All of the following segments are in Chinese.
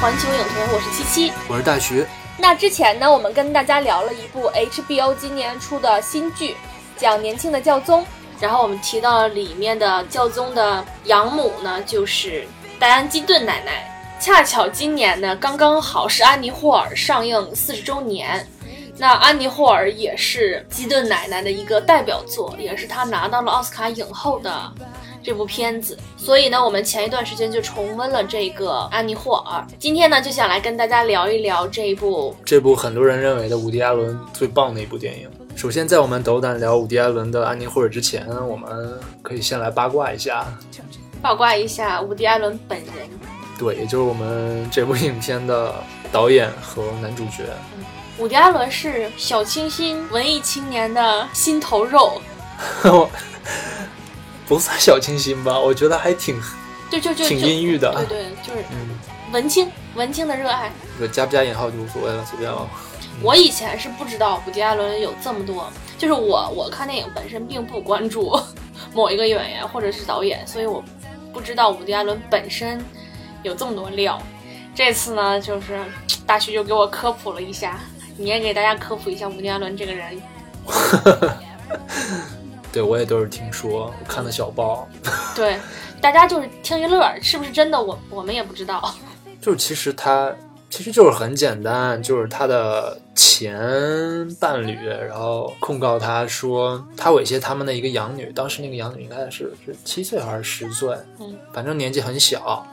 环球影城，我是七七。我是大徐，那之前呢，我们跟大家聊了一部 HBO 今年出的新剧，讲年轻的教宗。然后我们提到了里面的教宗的养母呢，就是戴安·基顿奶奶。恰巧今年呢，刚刚好是安妮·霍尔上映四十周年。那安妮·霍尔也是基顿奶奶的一个代表作，也是她拿到了奥斯卡影后的这部片子。所以呢，我们前一段时间就重温了这个安妮·霍尔。今天呢，就想来跟大家聊一聊这一部这部很多人认为的伍迪·艾伦最棒的一部电影。首先，在我们斗胆聊伍迪·艾伦的《安妮·霍尔》之前，我们可以先来八卦一下，八卦一下伍迪·艾伦本人。对，也就是我们这部影片的导演和男主角。伍迪·艾伦是小清新文艺青年的心头肉，不算小清新吧，我觉得还挺就就就挺阴郁的。对对，就是嗯，文青文青的热爱。这加不加引号就无所谓了，随便了。我以前是不知道伍迪·艾伦有这么多，就是我我看电影本身并不关注 某一个演员或者是导演，所以我不知道伍迪·艾伦本身有这么多料。这次呢，就是大徐就给我科普了一下，你也给大家科普一下伍迪·艾伦这个人。对我也都是听说，我看的小报。对，大家就是听一乐，是不是真的我我们也不知道。就是其实他其实就是很简单，就是他的前伴侣，然后控告他说他猥亵他们的一个养女，当时那个养女应该是是七岁还是十岁，嗯，反正年纪很小。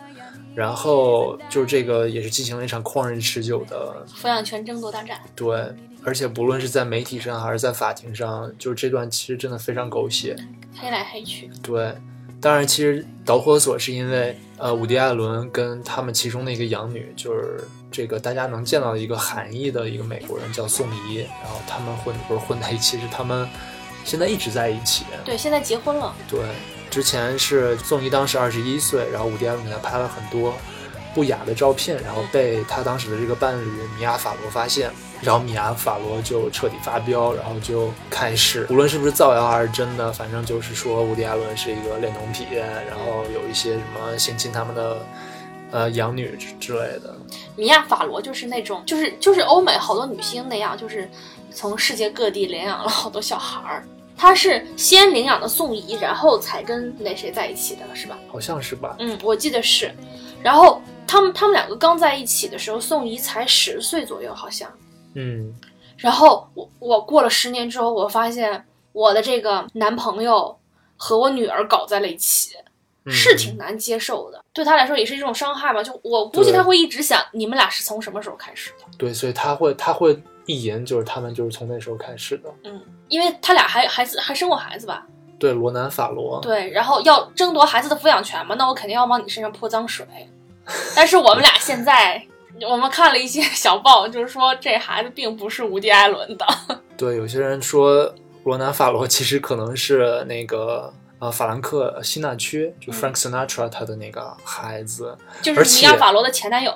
然后就是这个也是进行了一场旷日持久的抚养权争夺大战。对，而且不论是在媒体上还是在法庭上，就是这段其实真的非常狗血。黑来黑去，对，当然，其实导火索是因为呃，伍迪·艾伦跟他们其中的一个养女，就是这个大家能见到的一个韩裔的一个美国人叫宋怡，然后他们混不是混在一起，是他们现在一直在一起。对，现在结婚了。对，之前是宋怡当时二十一岁，然后伍迪·艾伦给她拍了很多不雅的照片，然后被他当时的这个伴侣米娅·法罗发现，然后米娅·法罗就彻底发飙，然后就开始，无论是不是造谣还是真的，反正就是说伍迪·艾伦是一个恋童癖，然后有一些什么性侵他们的呃养女之之类的。米娅·法罗就是那种，就是就是欧美好多女星那样，就是从世界各地领养了好多小孩儿。她是先领养的宋怡，然后才跟那谁在一起的，是吧？好像是吧？嗯，我记得是。然后他们他们两个刚在一起的时候，宋怡才十岁左右，好像。嗯，然后我我过了十年之后，我发现我的这个男朋友和我女儿搞在了一起，嗯是挺难接受的。对他来说也是一种伤害吧。就我估计对他会一直想，你们俩是从什么时候开始的？对，所以他会他会意淫，就是他们就是从那时候开始的。嗯，因为他俩还孩子还生过孩子吧？对，罗南·法罗。对，然后要争夺孩子的抚养权嘛，那我肯定要往你身上泼脏水。但是我们俩现在，我们看了一些 小报，就是说这孩子并不是无迪·艾伦的。对，有些人说罗南·法罗其实可能是那个呃法兰克·辛纳缺，就 Frank Sinatra 他的那个孩子。就是而且米娅·法罗的前男友，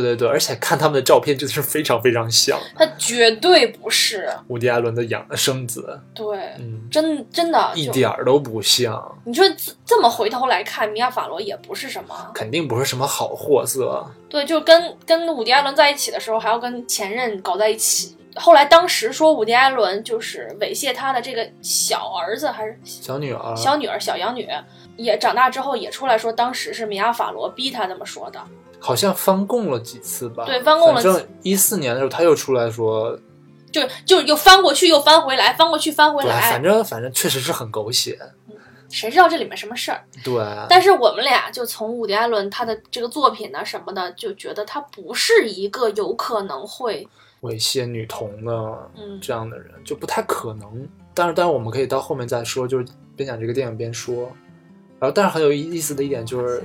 对对对，而且看他们的照片真的是非常非常像他绝对不是。伍迪·艾伦的养生子，对，嗯，真真的一点儿都不像，你说这这么回头来看，米娅·法罗也不是什么，肯定不是什么好货色。对，就跟跟伍迪·艾伦在一起的时候，还要跟前任搞在一起。后来当时说伍迪·艾伦就是猥亵他的这个小儿子还是小女儿，小女儿、小养女，也长大之后也出来说，当时是米娅·法罗逼他这么说的。好像翻供了几次吧？对翻供了反正一四年的时候，他又出来说，就就又翻过去又翻回来，翻过去翻回，来反，正反正确实是很狗血。谁知道这里面什么事儿？对，但是我们俩就从伍迪·艾伦他的这个作品呢什么的，就觉得他不是一个有可能会猥亵女童的嗯这样的人，就不太可能。但是，但是我们可以到后面再说，就是边讲这个电影边说。然后，但是很有意思的一点就是，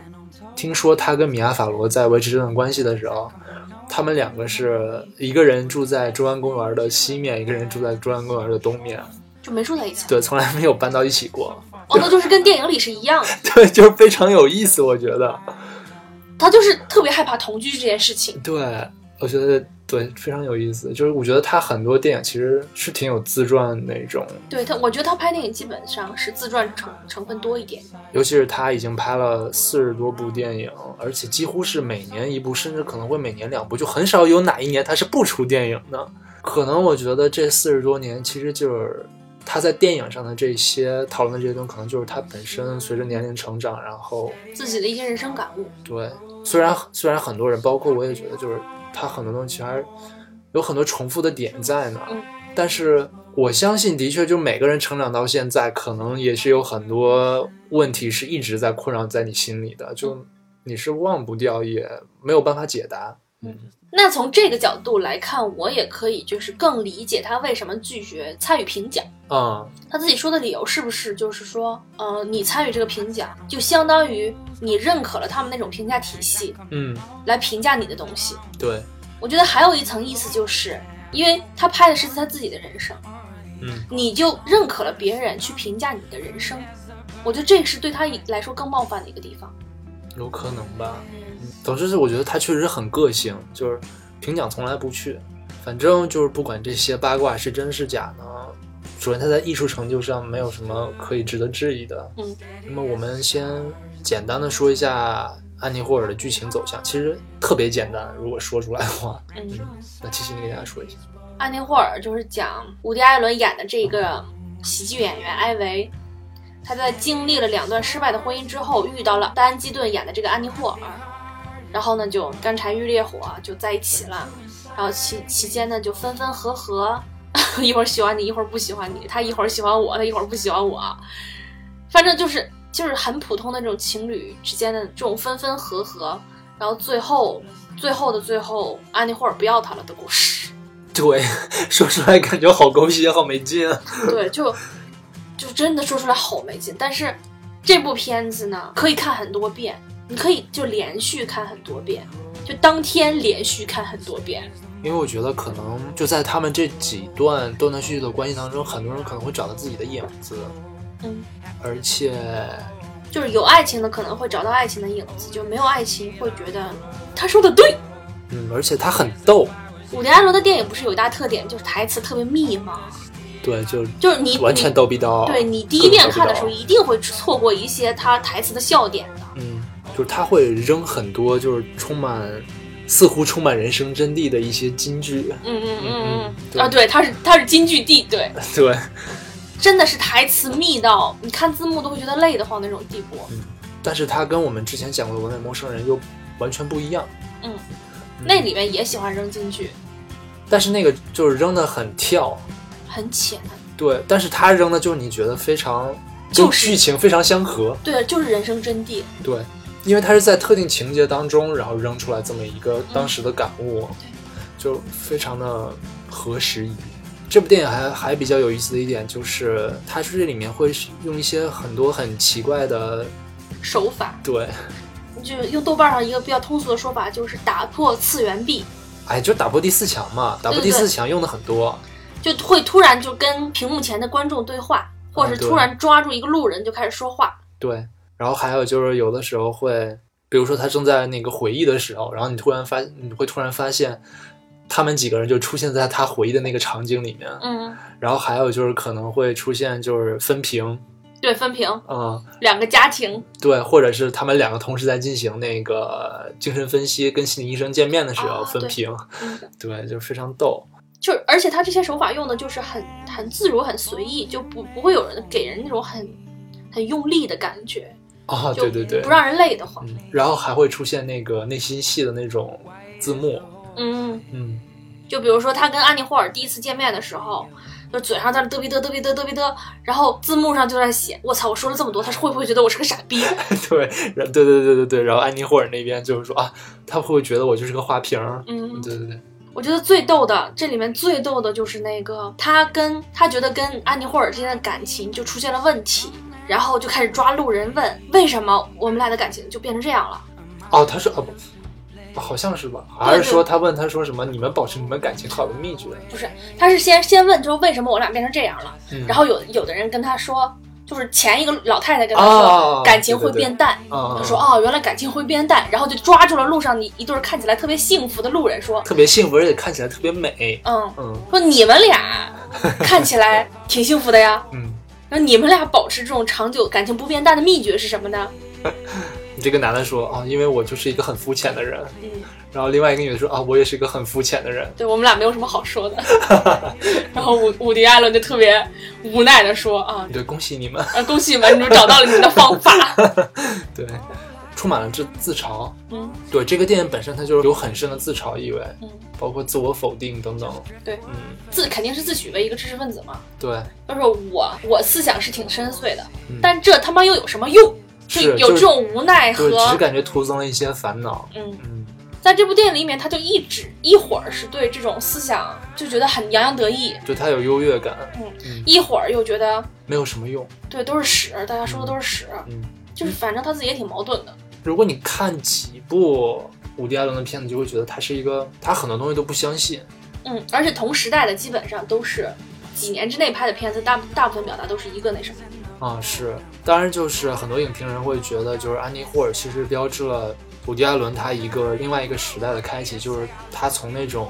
听说他跟米亚·法罗在维持这段关系的时候，他们两个是一个人住在中央公园的西面，一个人住在中央公园的东面，就没住在一起。对，从来没有搬到一起过。哦，那就是跟电影里是一样的。对，就是非常有意思，我觉得。他就是特别害怕同居这件事情。对，我觉得对非常有意思。就是我觉得他很多电影其实是挺有自传那种。对他，我觉得他拍电影基本上是自传成成分多一点。尤其是他已经拍了四十多部电影，而且几乎是每年一部，甚至可能会每年两部，就很少有哪一年他是不出电影的。可能我觉得这四十多年其实就是。他在电影上的这些讨论的这些东西，可能就是他本身随着年龄成长，然后自己的一些人生感悟。对，虽然虽然很多人，包括我也觉得，就是他很多东西还有很多重复的点在呢。嗯。但是我相信，的确，就每个人成长到现在，可能也是有很多问题是一直在困扰在你心里的，就你是忘不掉，也没有办法解答。嗯。那从这个角度来看，我也可以就是更理解他为什么拒绝参与评奖。啊，他自己说的理由是不是就是说，呃，你参与这个评奖，就相当于你认可了他们那种评价体系，嗯，来评价你的东西。对，我觉得还有一层意思就是，因为他拍的是他自己的人生，嗯，你就认可了别人去评价你的人生，我觉得这是对他来说更冒犯的一个地方。有可能吧，总之是我觉得他确实很个性，就是评奖从来不去，反正就是不管这些八卦是真是假呢。首先，他在艺术成就上没有什么可以值得质疑的。嗯，那么我们先简单的说一下安妮霍尔的剧情走向，其实特别简单。如果说出来的话，嗯，那七七你给大家说一下。安妮霍尔就是讲伍迪·艾伦演的这个喜剧演员艾维，他在经历了两段失败的婚姻之后，遇到了丹·基顿演的这个安妮霍尔，然后呢就干柴遇烈火就在一起了，然后期期间呢就分分合合。一会儿喜欢你，一会儿不喜欢你。他一会儿喜欢我，他一会儿不喜欢我。反正就是就是很普通的这种情侣之间的这种分分合合，然后最后最后的最后，安妮霍尔不要他了的故事。对，说出来感觉好狗血，好没劲。对，就就真的说出来好没劲。但是这部片子呢，可以看很多遍，你可以就连续看很多遍，就当天连续看很多遍。因为我觉得可能就在他们这几段断断续续的关系当中，很多人可能会找到自己的影子，嗯，而且就是有爱情的可能会找到爱情的影子，就没有爱情会觉得他说的对，嗯，而且他很逗。伍迪·艾伦的电影不是有一大特点，就是台词特别密吗？对，就就是你完全逗逼刀。对你第一遍看的时候，一定会错过一些他台词的笑点的。嗯，就是他会扔很多，就是充满。似乎充满人生真谛的一些金句，嗯嗯嗯嗯啊，对，他是他是金句帝，对 对，真的是台词密到你看字幕都会觉得累得慌那种地步。嗯，但是他跟我们之前讲过的《文美陌生人》又完全不一样。嗯，那里面也喜欢扔金句，但是那个就是扔的很跳，很浅。对，但是他扔的就是你觉得非常就是剧情非常相合。对，就是人生真谛。对。因为他是在特定情节当中，然后扔出来这么一个当时的感悟，就非常的合时宜。这部电影还还比较有意思的一点就是，它是这里面会用一些很多很奇怪的手法。对，就用豆瓣上一个比较通俗的说法，就是打破次元壁。哎，就打破第四强嘛，打破第四强用的很多，就会突然就跟屏幕前的观众对话，或者是突然抓住一个路人就开始说话。对。然后还有就是，有的时候会，比如说他正在那个回忆的时候，然后你突然发，你会突然发现，他们几个人就出现在他回忆的那个场景里面。嗯。然后还有就是可能会出现就是分屏。对，分屏。嗯。两个家庭。对，或者是他们两个同时在进行那个精神分析，跟心理医生见面的时候分屏。对，就非常逗。就而且他这些手法用的就是很很自如、很随意，就不不会有人给人那种很很用力的感觉。啊，对对对，不让人累得慌。然后还会出现那个内心戏的那种字幕。嗯嗯，就比如说他跟安妮霍尔第一次见面的时候，就嘴上在那嘚逼嘚嘚逼嘚嘚逼嘚，然后字幕上就在写：“我操，我说了这么多，他是会不会觉得我是个傻逼？” 对，对对对对对。然后安妮霍尔那边就是说啊，他会不会觉得我就是个花瓶？嗯，对对对。我觉得最逗的，这里面最逗的就是那个他跟他觉得跟安妮霍尔之间的感情就出现了问题。然后就开始抓路人问为什么我们俩的感情就变成这样了？哦，他说哦不，好像是吧？还是说他问他说什么？你们保持你们感情好的秘诀？不是，他是先先问就是为什么我俩变成这样了，嗯然后有有的人跟他说，就是前一个老太太跟他哦说感情会变淡，啊，他说哦原来感情会变淡，然后就抓住了路上一一对看起来特别幸福的路人说，特别幸福，而且看起来特别美。嗯，嗯说你们俩看起来挺幸福的呀，嗯，那你们俩保持这种长久感情不变淡的秘诀是什么呢？你这个男的说啊，因为我就是一个很肤浅的人。嗯，然后另外一个女的说啊，我也是一个很肤浅的人。对我们俩没有什么好说的，然后伍伍迪·艾伦就特别无奈的说啊，对，恭喜你们。啊 恭喜你们，你们找到了你们的方法，对，充满了自自嘲。嗯对，这个电影本身它就有很深的自嘲意味，嗯，包括自我否定等等。对，嗯，自肯定是自诩为一个知识分子嘛。对，就是我，我思想是挺深邃的，嗯但这他妈又有什么用？是有这种无奈和，只是感觉徒增了一些烦恼。嗯，嗯，在这部电影里面，他就一直一会儿是对这种思想就觉得很洋洋得意，就他有优越感，嗯一会儿又觉得没有什么用。对都是屎，大家说的都是屎，嗯，就是反正他自己也挺矛盾的。如果你看几部伍迪·艾伦的片子，就会觉得他是一个，他很多东西都不相信。嗯，而且同时代的基本上都是几年之内拍的片子，大大部分表达都是一个那什么。啊，是，当然就是很多影评人会觉得，就是安妮霍尔其实标志了伍迪·艾伦他一个另外一个时代的开启，就是他从那种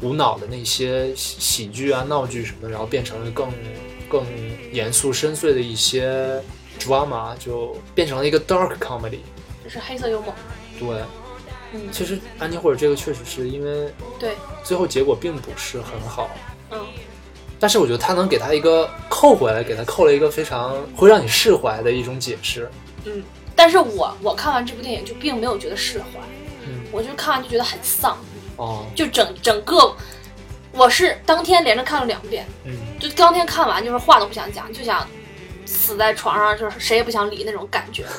无脑的那些喜喜剧啊、闹剧什么的，然后变成了更更严肃深邃的一些 drama，就变成了一个 dark comedy。就是黑色幽默。对，嗯，其实安妮霍尔这个确实是因为对，最后结果并不是很好，嗯，但是我觉得他能给他一个扣回来，给他扣了一个非常会让你释怀的一种解释。嗯，但是我我看完这部电影就并没有觉得释怀，嗯，我就看完就觉得很丧，哦，就整整个，我是当天连着看了两遍，嗯，就当天看完就是话都不想讲，就想死在床上，就是谁也不想理那种感觉，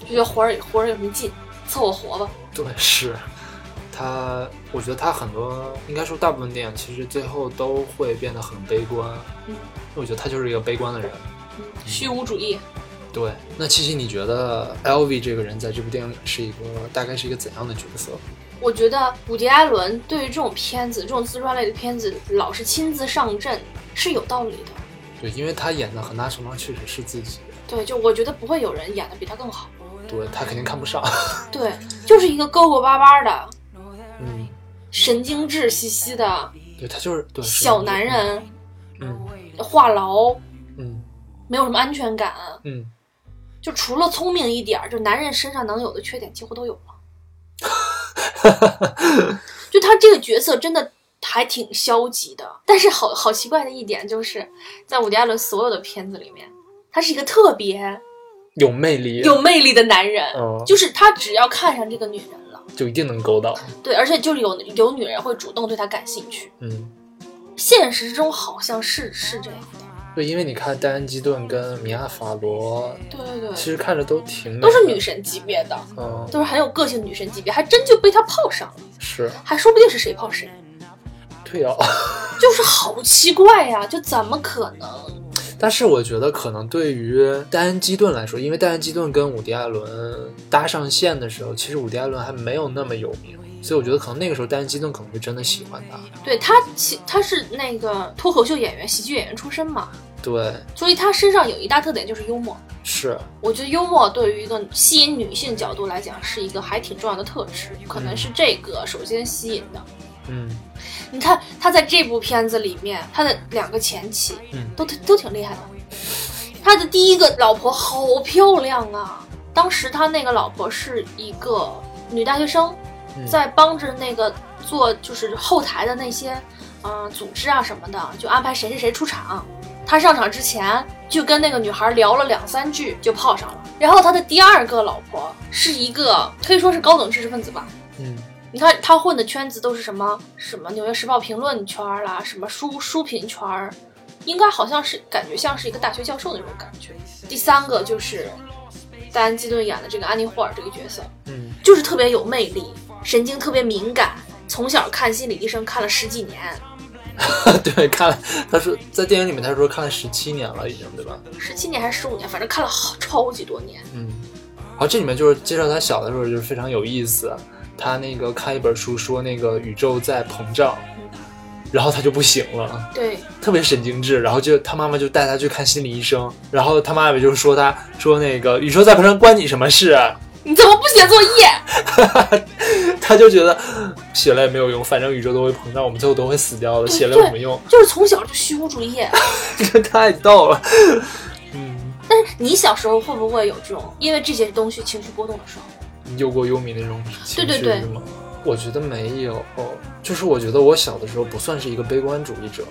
就觉得活着活着有什么劲，凑合活吧。对，是。他，我觉得他很多，应该说大部分电影其实最后都会变得很悲观。嗯，我觉得他就是一个悲观的人。嗯，虚无主义。对，那七七，你觉得 LV 这个人在这部电影里是一个大概是一个怎样的角色？我觉得伍迪·艾伦对于这种片子，这种自传类的片子，老是亲自上阵是有道理的。对，因为他演的很大程度上确实是自己，对，就我觉得不会有人演的比他更好。对他肯定看不上。对，就是一个勾勾巴巴的、嗯，神经质兮兮的对他就是对小男。人，嗯话痨，嗯没有什么安全感，嗯，就除了聪明一点儿，就男人身上能有的缺点几乎都有了。就他这个角色真的还挺消极的，但是好好奇怪的一点就是在伍迪·艾伦所有的片子里面，他是一个特别有魅力，有魅力的男人，嗯就是他只要看上这个女人了，就一定能勾到。对，而且就是有有女人会主动对他感兴趣。嗯，现实中好像是是这样的，对，因为你看戴安·基顿跟米娅·法罗，对对对，其实看着都挺美都是女，神级别的，嗯，都是很有个性女神级别，还真就被他泡上了，是。还说不定是谁泡谁，对哦。就是好奇怪呀，就怎么可能？但是我觉得可能对于戴安·基顿来说，因为戴安·基顿跟伍迪·艾伦搭上线的时候，其实伍迪·艾伦还没有那么有名，所以我觉得可能那个时候戴安·基顿可能是真的喜欢他。对他其他是那个脱口秀演员、喜剧演员出身嘛，对，所以他身上有一大特点就是幽默。是，我觉得幽默对于一个吸引女性角度来讲是一个还挺重要的特质，可能是这个首先吸引的。嗯你看他在这部片子里面，他的两个前妻嗯都都挺厉害的。他的第一个老婆好漂亮啊！当时他那个老婆是一个女大学生，嗯在帮着那个做就是后台的那些嗯、呃组织啊什么的，就安排谁谁谁出场。他上场之前就跟那个女孩聊了两三句，就泡上了。然后他的第二个老婆是一个可以说是高等知识分子吧，嗯你看他混的圈子都是什么什么《纽约时报》评论圈儿啦，什么书书评圈儿，应该好像是感觉像是一个大学教授那种感觉。第三个就是戴安·基顿演的这个安妮·霍尔这个角色，嗯就是特别有魅力，神经特别敏感，从小看心理医生看了十几年，对，看了，他说在电影里面他说看了十七年了已经，对吧？十七年还是十五年，反正看了好超级多年。嗯好这里面就是介绍他小的时候就是非常有意思，他那个看一本书说那个宇宙在膨胀，然后他就不行了，对，特别神经质，然后就他妈妈就带他去看心理医生，然后他妈妈就说他说那个宇宙在膨胀关你什么事啊？你怎么不写作业？他就觉得写了也没有用，反正宇宙都会膨胀，我们最后都会死掉的，对写了有什么用？就是从小就虚无主义。这太逗了。嗯，但是你小时候会不会有这种因为这些东西情绪波动的时候？忧国忧民那种情绪对对对是吗？我觉得没有，就是我觉得我小的时候不算是一个悲观主义者，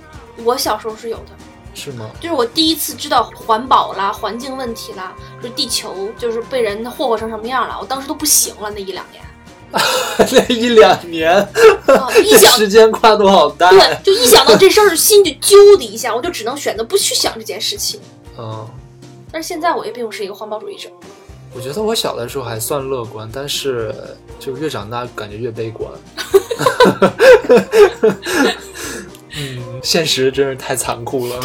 我小时候是有的，是吗？就是我第一次知道环保啦、环境问题啦，就地球就是被人霍霍成什么样了，我当时都不行了，那一两年。那一两年，啊，一想时间跨度好大。对，就一想到这事儿，心就揪的一下，我就只能选择不去想这件事情。嗯，但是现在我也并不是一个环保主义者，我觉得我小的时候还算乐观，但是就越长大感觉越悲观。嗯，现实真是太残酷了。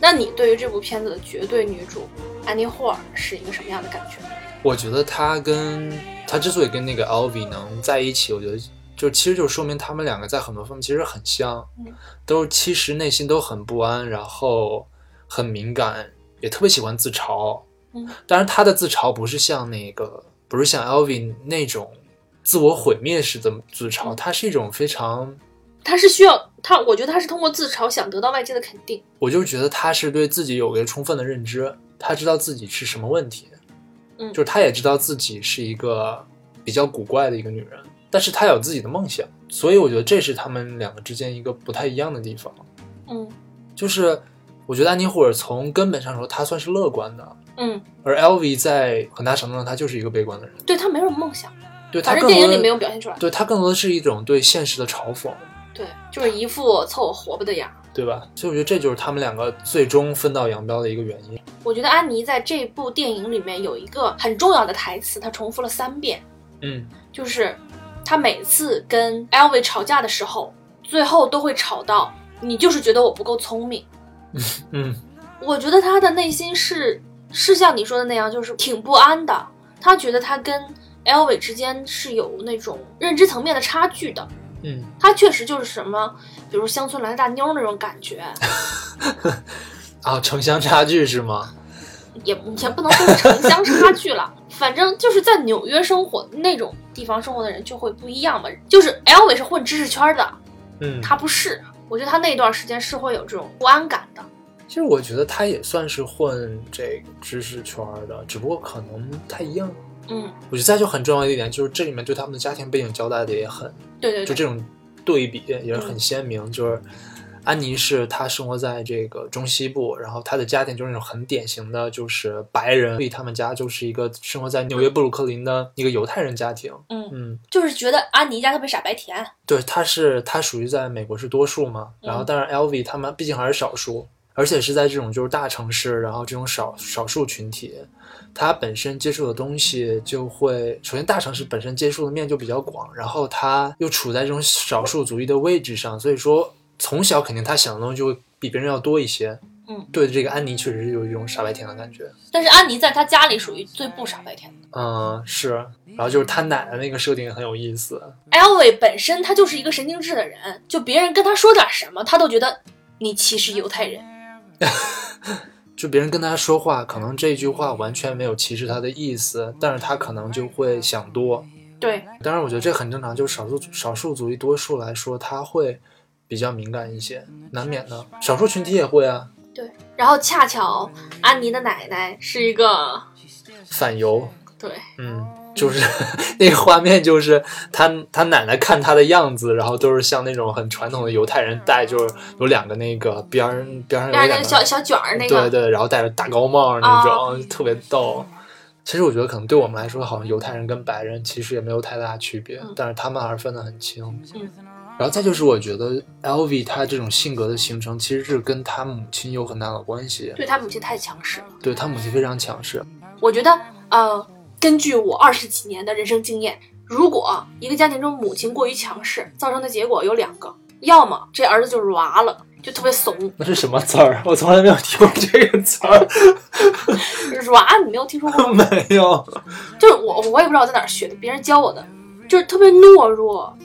那你对于这部片子的绝对女主安妮霍尔是一个什么样的感觉？我觉得她跟他之所以跟那个 Elvi 能在一起，我觉得就其实就说明他们两个在很多方面其实很像，嗯都其实内心都很不安，然后很敏感，也特别喜欢自嘲。嗯，当然他的自嘲不是像那个不是像 Elvi 那种自我毁灭式的自嘲，嗯它是一种非常，他是需要他，我觉得他是通过自嘲想得到外界的肯定。我就觉得他是对自己有个充分的认知，他知道自己是什么问题，嗯。就是她也知道自己是一个比较古怪的一个女人，但是她有自己的梦想，所以我觉得这是他们两个之间一个不太一样的地方，嗯。就是我觉得安妮霍尔从根本上说她算是乐观的，嗯，而 LV 在很大程度上她就是一个悲观的人，对她没有梦想，对他反正更多的电影里没有表现出来。对她更多的是一种对现实的嘲讽，对，就是一副凑合活吧的样儿。对吧？所以我觉得这就是他们两个最终分道扬镳的一个原因。我觉得安妮在这部电影里面有一个很重要的台词，她重复了三遍，嗯，就是她每次跟 Elvi 吵架的时候，最后都会吵到你就是觉得我不够聪明。嗯，我觉得她的内心是是像你说的那样，就是挺不安的。她觉得她跟 Elvi 之间是有那种认知层面的差距的。嗯，他确实就是什么，比如乡村来的大妞那种感觉，啊，城乡差距是吗？也也不能说是城乡差距了，反正就是在纽约生活那种地方生活的人就会不一样嘛。就是 Elvi 是混知识圈的，嗯，他不是。我觉得他那段时间是会有这种不安感的。其实我觉得他也算是混这个知识圈的，只不过可能不太一样。嗯，我觉得再就很重要的一点就是这里面对他们的家庭背景交代的也很，对对对，就这种对比也是很鲜明。就是安妮是她生活在这个中西部，然后她的家庭就是那种很典型的就是白人，所以他们家就是一个生活在纽约布鲁克林的一个犹太人家庭。嗯，嗯，就是觉得安妮家特别傻白甜。对，她是她属于在美国是多数嘛，然后嗯当然 LV 他们毕竟还是少数，而且是在这种就是大城市，然后这种少少数群体，他本身接触的东西就会，首先大城市本身接触的面就比较广，然后他又处在这种少数族裔的位置上，所以说从小肯定他想的东西就会比别人要多一些。嗯，对这个安妮确实是有一种傻白甜的感觉。但是安妮在她家里属于最不傻白甜的。嗯，是，然后就是他奶奶那个设定也很有意思。Elvi 本身他就是一个神经质的人，就别人跟他说点什么，他都觉得你歧视犹太人。就别人跟他说话，可能这句话完全没有歧视他的意思，但是他可能就会想多。对，当然，我觉得这很正常，就是少数少数族裔多数来说，他会比较敏感一些，难免的。少数群体也会啊，对，然后恰巧安妮的奶奶是一个，反犹，对，嗯，就是 那个画面，就是他他奶奶看他的样子，然后都是像那种很传统的犹太人戴，就是有两个那个边儿边上有边上那两个个小小卷儿那个，对对，然后戴着大高帽那种，特别逗。其实我觉得可能对我们来说，好像犹太人跟白人其实也没有太大区别，嗯但是他们还是分得很清。嗯然后再就是，我觉得 LV 他这种性格的形成，其实是跟他母亲有很大的关系。对他母亲太强势了。对他母亲非常强势，我觉得，呃，根据我二十几年的人生经验，如果一个家庭中母亲过于强势，造成的结果有两个：要么这儿子就是娃了，就特别怂。那是什么词儿？我从来没有听过这个词儿，软，你没有听说过吗？没有。就是我，我也不知道我在哪儿学的，别人教我的，就是特别懦弱。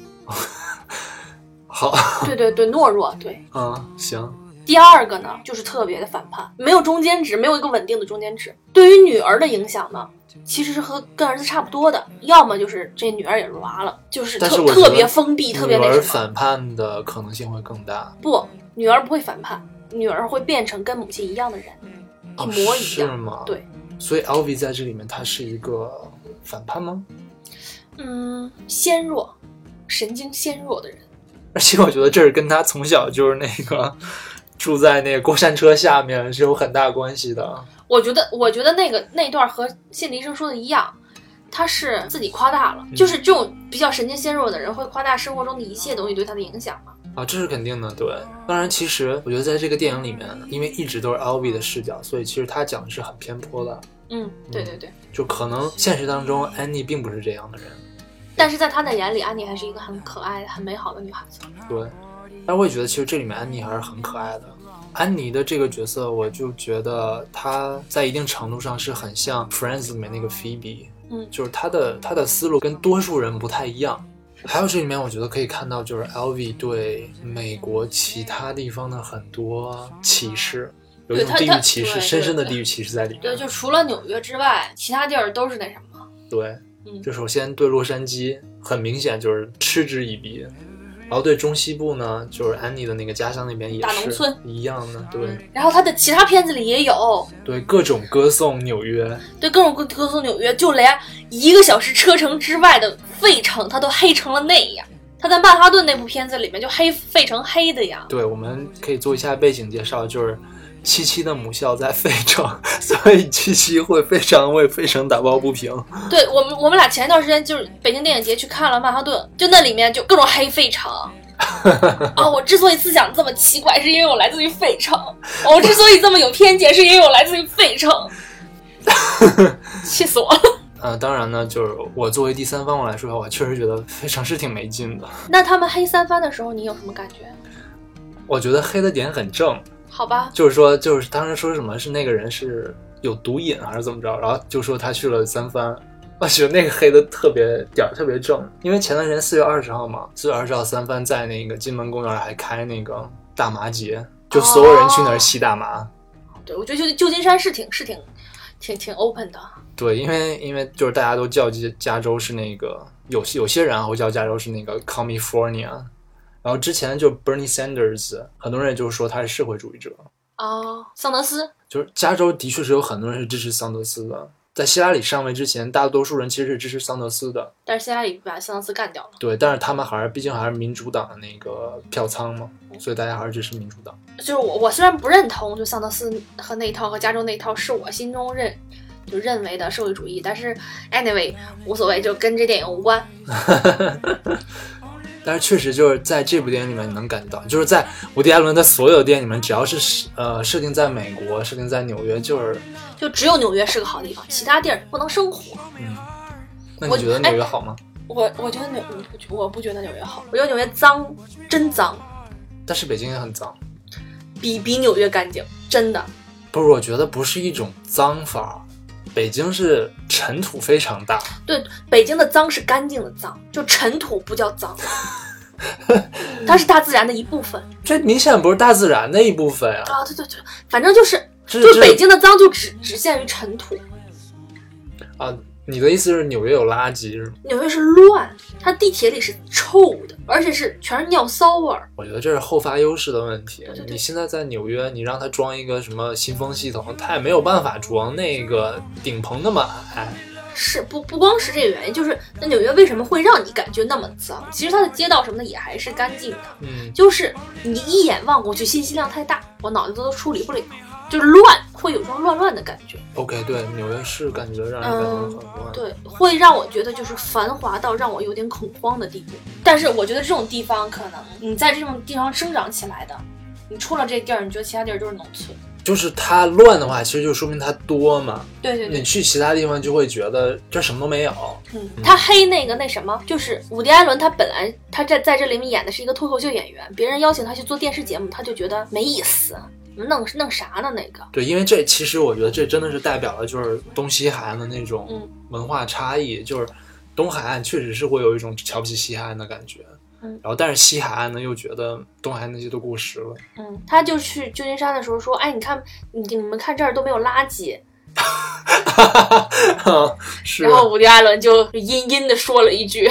好，对对对，懦弱。对，啊，行。第二个呢，就是特别的反叛，没有中间值，没有一个稳定的中间值。对于女儿的影响呢，其实是和跟儿子差不多的，要么就是这女儿也娃了，就是特特别封闭，特别那什么。反叛的可能性会更大，不，女儿不会反叛，女儿会变成跟母亲一样的人，哦一模一样。是吗？。对，所以 LV 在这里面，他是一个反叛吗？嗯，纤弱，神经纤弱的人。而且我觉得这是跟他从小就是那个住在那个过山车下面是有很大关系的。我觉得，我觉得那个那段和心理医生说的一样，他是自己夸大了，就是这种比较神经纤弱的人会夸大生活中的一切东西对他的影响嘛。啊，这是肯定的，对。当然，其实我觉得在这个电影里面，因为一直都是 LV 的视角，所以其实他讲的是很偏颇的。嗯，对对对。就可能现实当中，安妮并不是这样的人，但是在他的眼里，安妮还是一个很可爱、很美好的女孩子。对。但我也觉得，其实这里面安妮还是很可爱的。安妮的这个角色，我就觉得她在一定程度上是很像《Friends》里面那个 Phoebe，嗯就是她的她的思路跟多数人不太一样。还有这里面，我觉得可以看到，就是 LV 对美国其他地方的很多歧视，有一种地域歧视，深深的地域歧视在里面。对，就除了纽约之外，其他地儿都是那什么。对，嗯就首先对洛杉矶很明显就是嗤之以鼻，然后对中西部呢，就是安妮的那个家乡那边也是大农村一样的，对、嗯，然后他的其他片子里也有，对，各种歌颂纽约，对各种歌歌颂纽约，就连一个小时车程之外的费城，他都黑成了那样。他在曼哈顿那部片子里面就黑费城黑的呀。对，我们可以做一下背景介绍，就是七七的母校在费城，所以七七会非常为费城打抱不平。对我们，我们俩前一段时间就是北京电影节去看了曼哈顿，就那里面就各种黑费城。啊、我之所以思想这么奇怪，是因为我来自于费城；我之所以这么有偏见，是因为我来自于费城。气死我了！呃，当然呢，就是我作为第三方来说的话，我确实觉得费城是挺没劲的。那他们黑三番的时候，你有什么感觉？我觉得黑的点很正，好吧，就是说，就是当时说什么是那个人是有毒瘾还是怎么着，然后就说他去了三番，我觉得那个黑的特别点儿特别正，因为前段时间四月二十号嘛，四月二十号三番在那个金门公园还开那个大麻节，就所有人去那儿吸大麻。对我觉得旧旧金山是挺是挺挺挺 open 的。对，因为因为就是大家都叫加加州是那个有些有些人啊会叫加州是那个 California，然后之前就 Bernie Sanders，很多人也就是说他是社会主义者，哦，桑德斯，就是加州的确是有很多人是支持桑德斯的，在希拉里上位之前，大多数人其实是支持桑德斯的，但是希拉里把桑德斯干掉了。对，但是他们还是毕竟还是民主党的那个票仓嘛，所以大家还是支持民主党。就是我，我虽然不认同就桑德斯和那一套和加州那一套是我心中认就认为的社会主义，但是 anyway 无所谓，就跟这电影无关。但是确实就是在这部电影里面，你能感觉到，就是在伍迪·艾伦的所有电影里面，只要是呃设定在美国、设定在纽约，就是就只有纽约是个好地方，其他地儿不能生活。嗯。那你觉得纽约好吗？我我觉得纽我不觉我不觉得纽约好，我觉得纽约脏，真脏，但是北京也很脏。比比纽约干净，真的。不是，我觉得不是一种脏法，北京是尘土非常大。对，北京的脏是干净的脏，就尘土不叫脏，它是大自然的一部分这明显不是大自然的一部分啊！啊！对对对，反正就是就北京的脏就只只限于尘土，啊，你的意思是纽约有垃圾是吗？纽约是乱，它地铁里是臭的，而且是全是尿骚味儿。我觉得这是后发优势的问题对对。对你现在在纽约，你让他装一个什么新风系统，他也没有办法装，那个顶棚那么矮。是不不光是这个原因，就是那纽约为什么会让你感觉那么脏？其实它的街道什么的也还是干净的，嗯，就是你一眼望过去信息量太大，我脑子都处理不了，就是乱，会有一种乱乱的感觉。OK，对，纽约是感觉让人感觉很乱。对，会让我觉得就是繁华到让我有点恐慌的地步。但是我觉得这种地方可能你在这种地方生长起来的，你出了这地儿，你觉得其他地儿都是农村。就是它乱的话，其实就说明它多嘛。对对你去其他地方就会觉得这什么都没有。嗯，他黑那个那什么，就是伍迪·艾伦，他本来他在在这里面演的是一个脱口秀演员，别人邀请他去做电视节目，他就觉得没意思，弄弄啥呢？那个，对，因为这其实我觉得这真的是代表了就是东西海岸的那种嗯文化差异，就是东海岸确实是会有一种瞧不起西海岸的感觉。嗯然后但是西海岸呢又觉得东海岸那些都过时了。嗯，他就去旧金山的时候说，哎，你看你你们看这儿都没有垃圾，是然后伍迪·艾伦就阴阴的说了一句，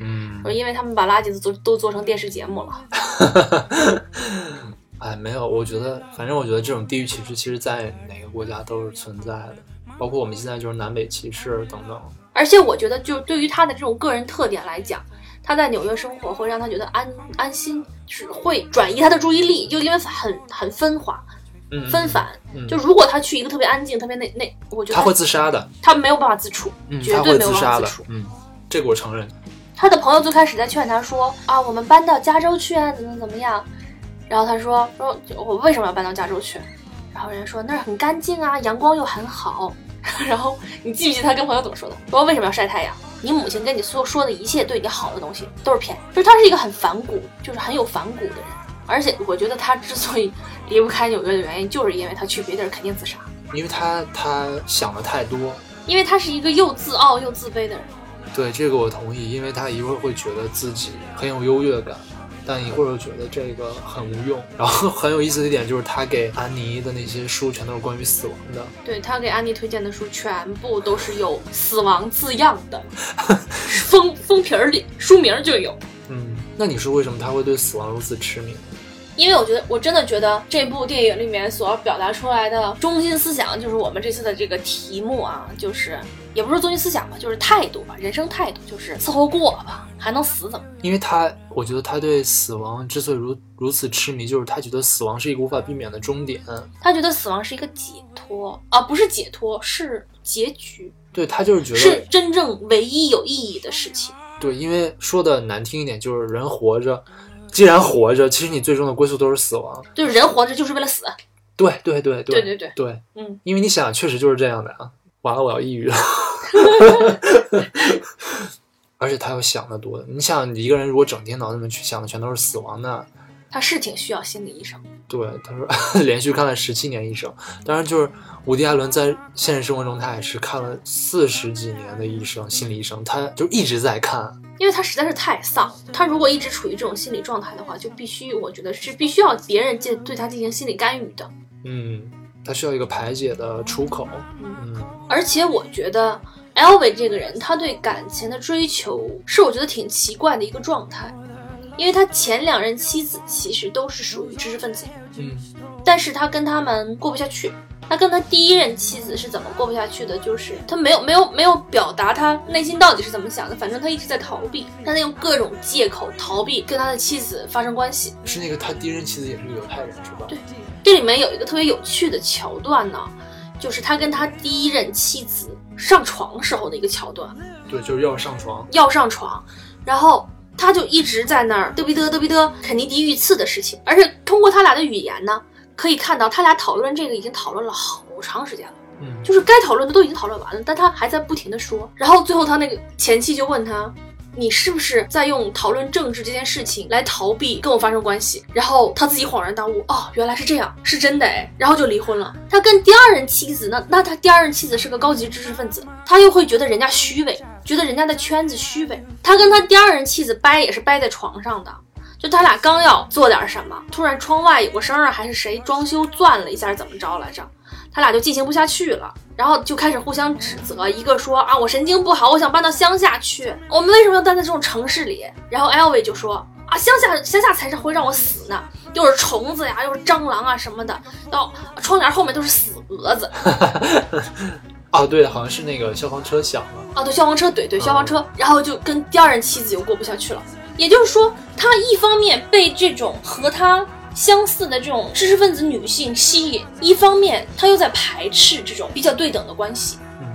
嗯，因为他们把垃圾都做都做成电视节目了。哎，没有，我觉得，反正我觉得这种地域歧视，其实在哪个国家都是存在的，包括我们现在就是南北歧视等等。而且我觉得，就对于他的这种个人特点来讲，他在纽约生活会让他觉得安安心，只会转移他的注意力，就因为很很分化、嗯，纷繁。嗯就如果他去一个特别安静、特别那那，我觉得他会自杀的，他没有办法自处，嗯，绝对没有办法自杀的自处，。嗯，这个我承认。他的朋友最开始在劝他说啊，我们搬到加州去啊，怎么怎么样。然后他说说我为什么要搬到加州去？然后人家说那儿很干净啊，阳光又很好。然后你记不记得他跟朋友怎么说的？说为什么要晒太阳？你母亲跟你所说的一切对你好的东西都是骗，就是他是一个很反骨，就是很有反骨的人。而且我觉得他之所以离不开纽约的原因，就是因为他去别地儿肯定自杀，因为他他想的太多。因为他是一个又自傲又自卑的人。对这个我同意，因为他一会儿会觉得自己很有优越感，但一会儿又觉得这个很无用。然后很有意思的一点就是，他给安妮的那些书全都是关于死亡的。对他给安妮推荐的书，全部都是有死亡字样的，封封皮儿里书名就有。嗯，那你说为什么他会对死亡如此痴迷？因为我觉得，我真的觉得这部电影里面所要表达出来的中心思想，就是我们这次的这个题目啊，就是也不是中心思想吧，就是态度吧，人生态度，就是伺候过吧，还能死怎么？因为他，我觉得他对死亡之所以如如此痴迷，就是他觉得死亡是一个无法避免的终点。他觉得死亡是一个解脱啊，不是解脱，是结局，对他就是觉得是，真正唯一有意义的事情。对，因为说的难听一点，就是人活着，既然活着，其实你最终的归宿都是死亡。就是人活着就是为了死，对对对对对对对，嗯，因为你想，确实就是这样的啊。完了，我要抑郁了。而且他又想的多，你想，你一个人如果整天脑子里面去想的全都是死亡，那他是挺需要心理医生。对他说 连续看了十七年医生，当然就是伍迪·艾伦在现实生活中他也是看了四十几年的医生，心理医生，他就一直在看。因为他实在是太丧，他如果一直处于这种心理状态的话，就必须，我觉得是必须要别人进对他进行心理干预的。嗯，他需要一个排解的出口。嗯而且我觉得 Elvin 这个人，他对感情的追求是我觉得挺奇怪的一个状态，因为他前两任妻子其实都是属于知识分子，嗯但是他跟他们过不下去。他跟他第一任妻子是怎么过不下去的？就是他没有没有没有表达他内心到底是怎么想的，反正他一直在逃避，他在用各种借口逃避跟他的妻子发生关系。是那个他第一任妻子也是个犹太人是吧？对这里面有一个特别有趣的桥段呢，就是他跟他第一任妻子上床时候的一个桥段，对，就是要上床。要上床，然后他就一直在那儿嘚逼嘚嘚逼嘚肯尼迪遇刺的事情，而且通过他俩的语言呢，可以看到他俩讨论这个已经讨论了好长时间了。嗯，就是该讨论的都已经讨论完了，但他还在不停的说。然后最后他那个前妻就问他：“你是不是在用讨论政治这件事情来逃避跟我发生关系？”然后他自己恍然大悟：“哦，原来是这样，是真的哎。”然后就离婚了。他跟第二任妻子那，那他第二任妻子是个高级知识分子，他又会觉得人家虚伪，觉得人家的圈子虚伪。他跟他第二任妻子掰也是掰在床上的。就他俩刚要做点什么，突然窗外有个声儿，还是谁装修钻了一下，怎么着来着？他俩就进行不下去了，然后就开始互相指责。一个说啊，我神经不好，我想搬到乡下去。我们为什么要待在这种城市里？然后 Elvi 就说啊，乡下乡下才是会让我死呢，又是虫子呀，又是蟑螂啊什么的，到窗帘后面都是死蛾子。哦，对，好像是那个消防车响了。啊，对，消防车，对对，消防车，然后就跟第二任妻子又过不下去了。也就是说，他一方面被这种和他相似的这种知识分子女性吸引，一方面他又在排斥这种比较对等的关系。嗯，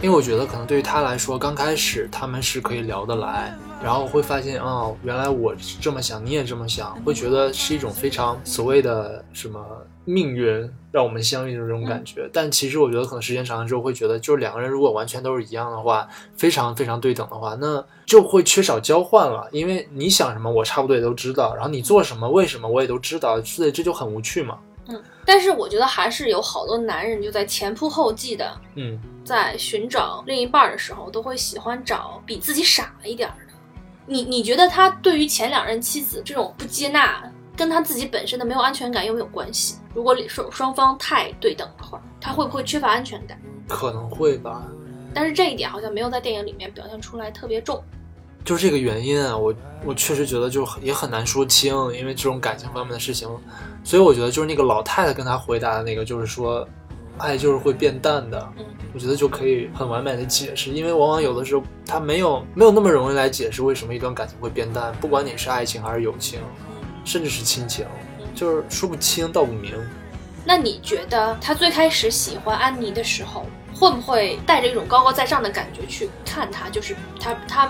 因为我觉得可能对于他来说，刚开始他们是可以聊得来，然后会发现哦，原来我这么想，你也这么想，会觉得是一种非常所谓的什么命运让我们相遇的这种感觉。但其实我觉得可能时间长了之后，会觉得就是两个人如果完全都是一样的话，非常非常对等的话，那就会缺少交换了。因为你想什么，我差不多也都知道，然后你做什么，为什么我也都知道，所以这就很无趣嘛。嗯但是我觉得还是有好多男人就在前仆后继的，嗯，在寻找另一半的时候，都会喜欢找比自己傻一点儿的。你你觉得他对于前两任妻子这种不接纳，跟他自己本身的没有安全感有没有关系？如果双双方太对等的话，他会不会缺乏安全感？可能会吧。但是这一点好像没有在电影里面表现出来特别重。就是这个原因啊，我我确实觉得就也很难说清，因为这种感情方面的事情，所以我觉得就是那个老太太跟他回答的那个，就是说，爱就是会变淡的，嗯我觉得就可以很完美的解释，因为往往有的时候他没有没有那么容易来解释为什么一段感情会变淡，不管你是爱情还是友情，甚至是亲情，就是说不清道不明。那你觉得他最开始喜欢安妮的时候，会不会带着一种高高在上的感觉去看她？就是他他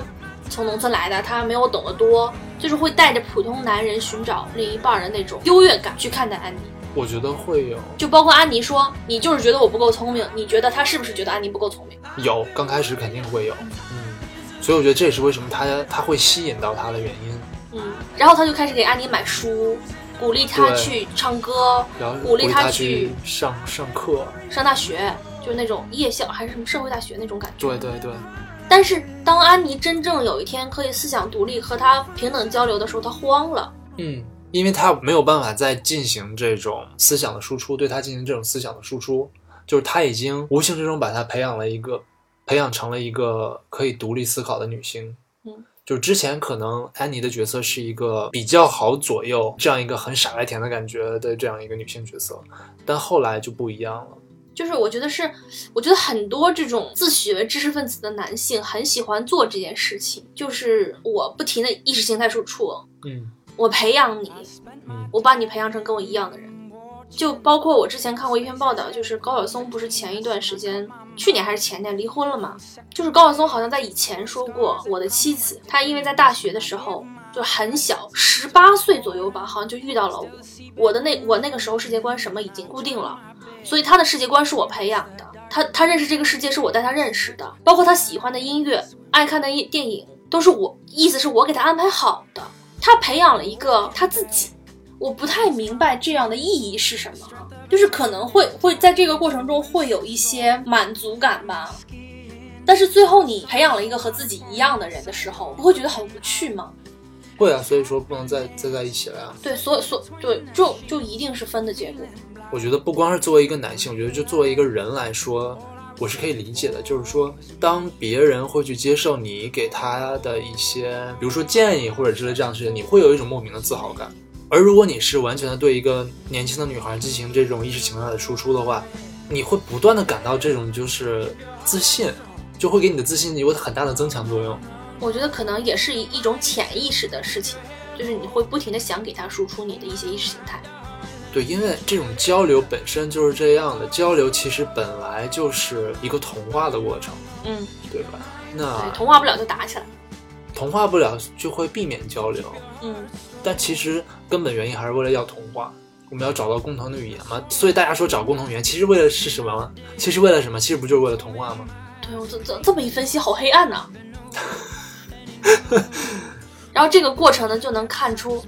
从农村来的，他没有懂得多，就是会带着普通男人寻找另一半的那种优越感去看待安妮。我觉得会有就包括安妮说，你就是觉得我不够聪明，你觉得他是不是觉得安妮不够聪明？有，刚开始肯定会有，嗯，所以我觉得这也是为什么他他会吸引到他的原因。嗯，然后他就开始给安妮买书，鼓励她去唱歌，鼓励他她去上上课，上大学，就是那种夜校还是什么社会大学那种感觉。对对对，但是当安妮真正有一天可以思想独立和他平等交流的时候，她慌了。嗯，因为他没有办法再进行这种思想的输出，对他进行这种思想的输出，就是他已经无形之中把他培养了一个，培养成了一个可以独立思考的女性。嗯，就之前可能安妮的角色是一个比较好左右，这样一个很傻白甜的感觉的这样一个女性角色，但后来就不一样了。就是我觉得是，我觉得很多这种自诩为知识分子的男性很喜欢做这件事情，就是我不停的意识形态输出，嗯我培养你，嗯我把你培养成跟我一样的人。就包括我之前看过一篇报道，就是高晓松不是前一段时间，去年还是前年离婚了嘛？就是高晓松好像在以前说过，我的妻子，她因为在大学的时候就很小，十八岁左右吧，好像就遇到了我。我的那我那个时候世界观什么已经固定了，所以他的世界观是我培养的，他他认识这个世界是我带他认识的，包括他喜欢的音乐、爱看的电影都是我，意思是我给他安排好的。他培养了一个他自己，我不太明白这样的意义是什么，就是可能会会在这个过程中会有一些满足感吧。但是最后你培养了一个和自己一样的人的时候，不会觉得很无趣吗？会啊，所以说不能再再在一起了呀。对，所所对，就就一定是分的结果。我觉得不光是作为一个男性，我觉得就作为一个人来说，我是可以理解的。就是说，当别人会去接受你给他的一些，比如说建议或者之类这样的事情，你会有一种莫名的自豪感。而如果你是完全的对一个年轻的女孩进行这种意识形态的输出的话，你会不断的感到这种就是自信，就会给你的自信有很大的增强作用。我觉得可能也是一一种潜意识的事情，就是你会不停的想给她输出你的一些意识形态。对，因为这种交流本身就是这样的，交流其实本来就是一个同化的过程，嗯，对吧？那对，同化不了就打起来。同化不了就会避免交流，嗯，但其实根本原因还是为了要同化，我们要找到共同的语言嘛。所以大家说找共同语言，其实为了是什么？其实为了什么？其实不就是为了同化吗？对我这这这么一分析，好黑暗呐、然后这个过程呢，就能看出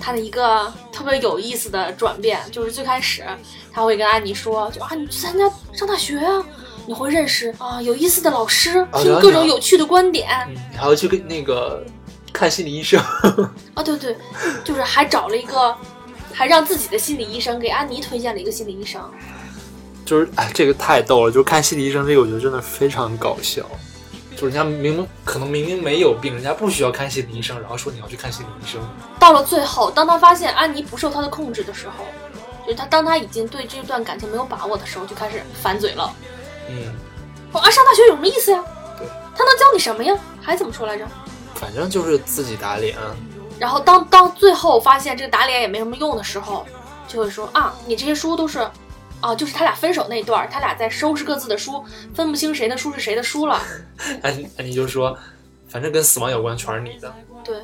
他的一个特别有意思的转变，就是最开始他会跟安妮说，就啊，你去参加上大学啊，你会认识啊有意思的老师，听各种有趣的观点嗯，你还要去跟那个看心理医生。啊，对对，就是还找了一个，还让自己的心理医生给安妮推荐了一个心理医生。就是哎，这个太逗了，就是看心理医生这个，我觉得真的非常搞笑。就是人家明明可能明明没有病，人家不需要看心理医生，然后说你要去看心理医生。到了最后，当他发现安妮不受他的控制的时候，就是他当他已经对这段感情没有把握的时候，就开始反嘴了。嗯，哦啊，上大学有什么意思呀？对，他能教你什么呀？还怎么说来着？反正就是自己打脸。然后当当最后发现这个打脸也没什么用的时候，就会说啊，你这些书都是啊，就是他俩分手那段儿，他俩在收拾各自的书，分不清谁的书是谁的书了。安安妮就说，反正跟死亡有关全是你的。对，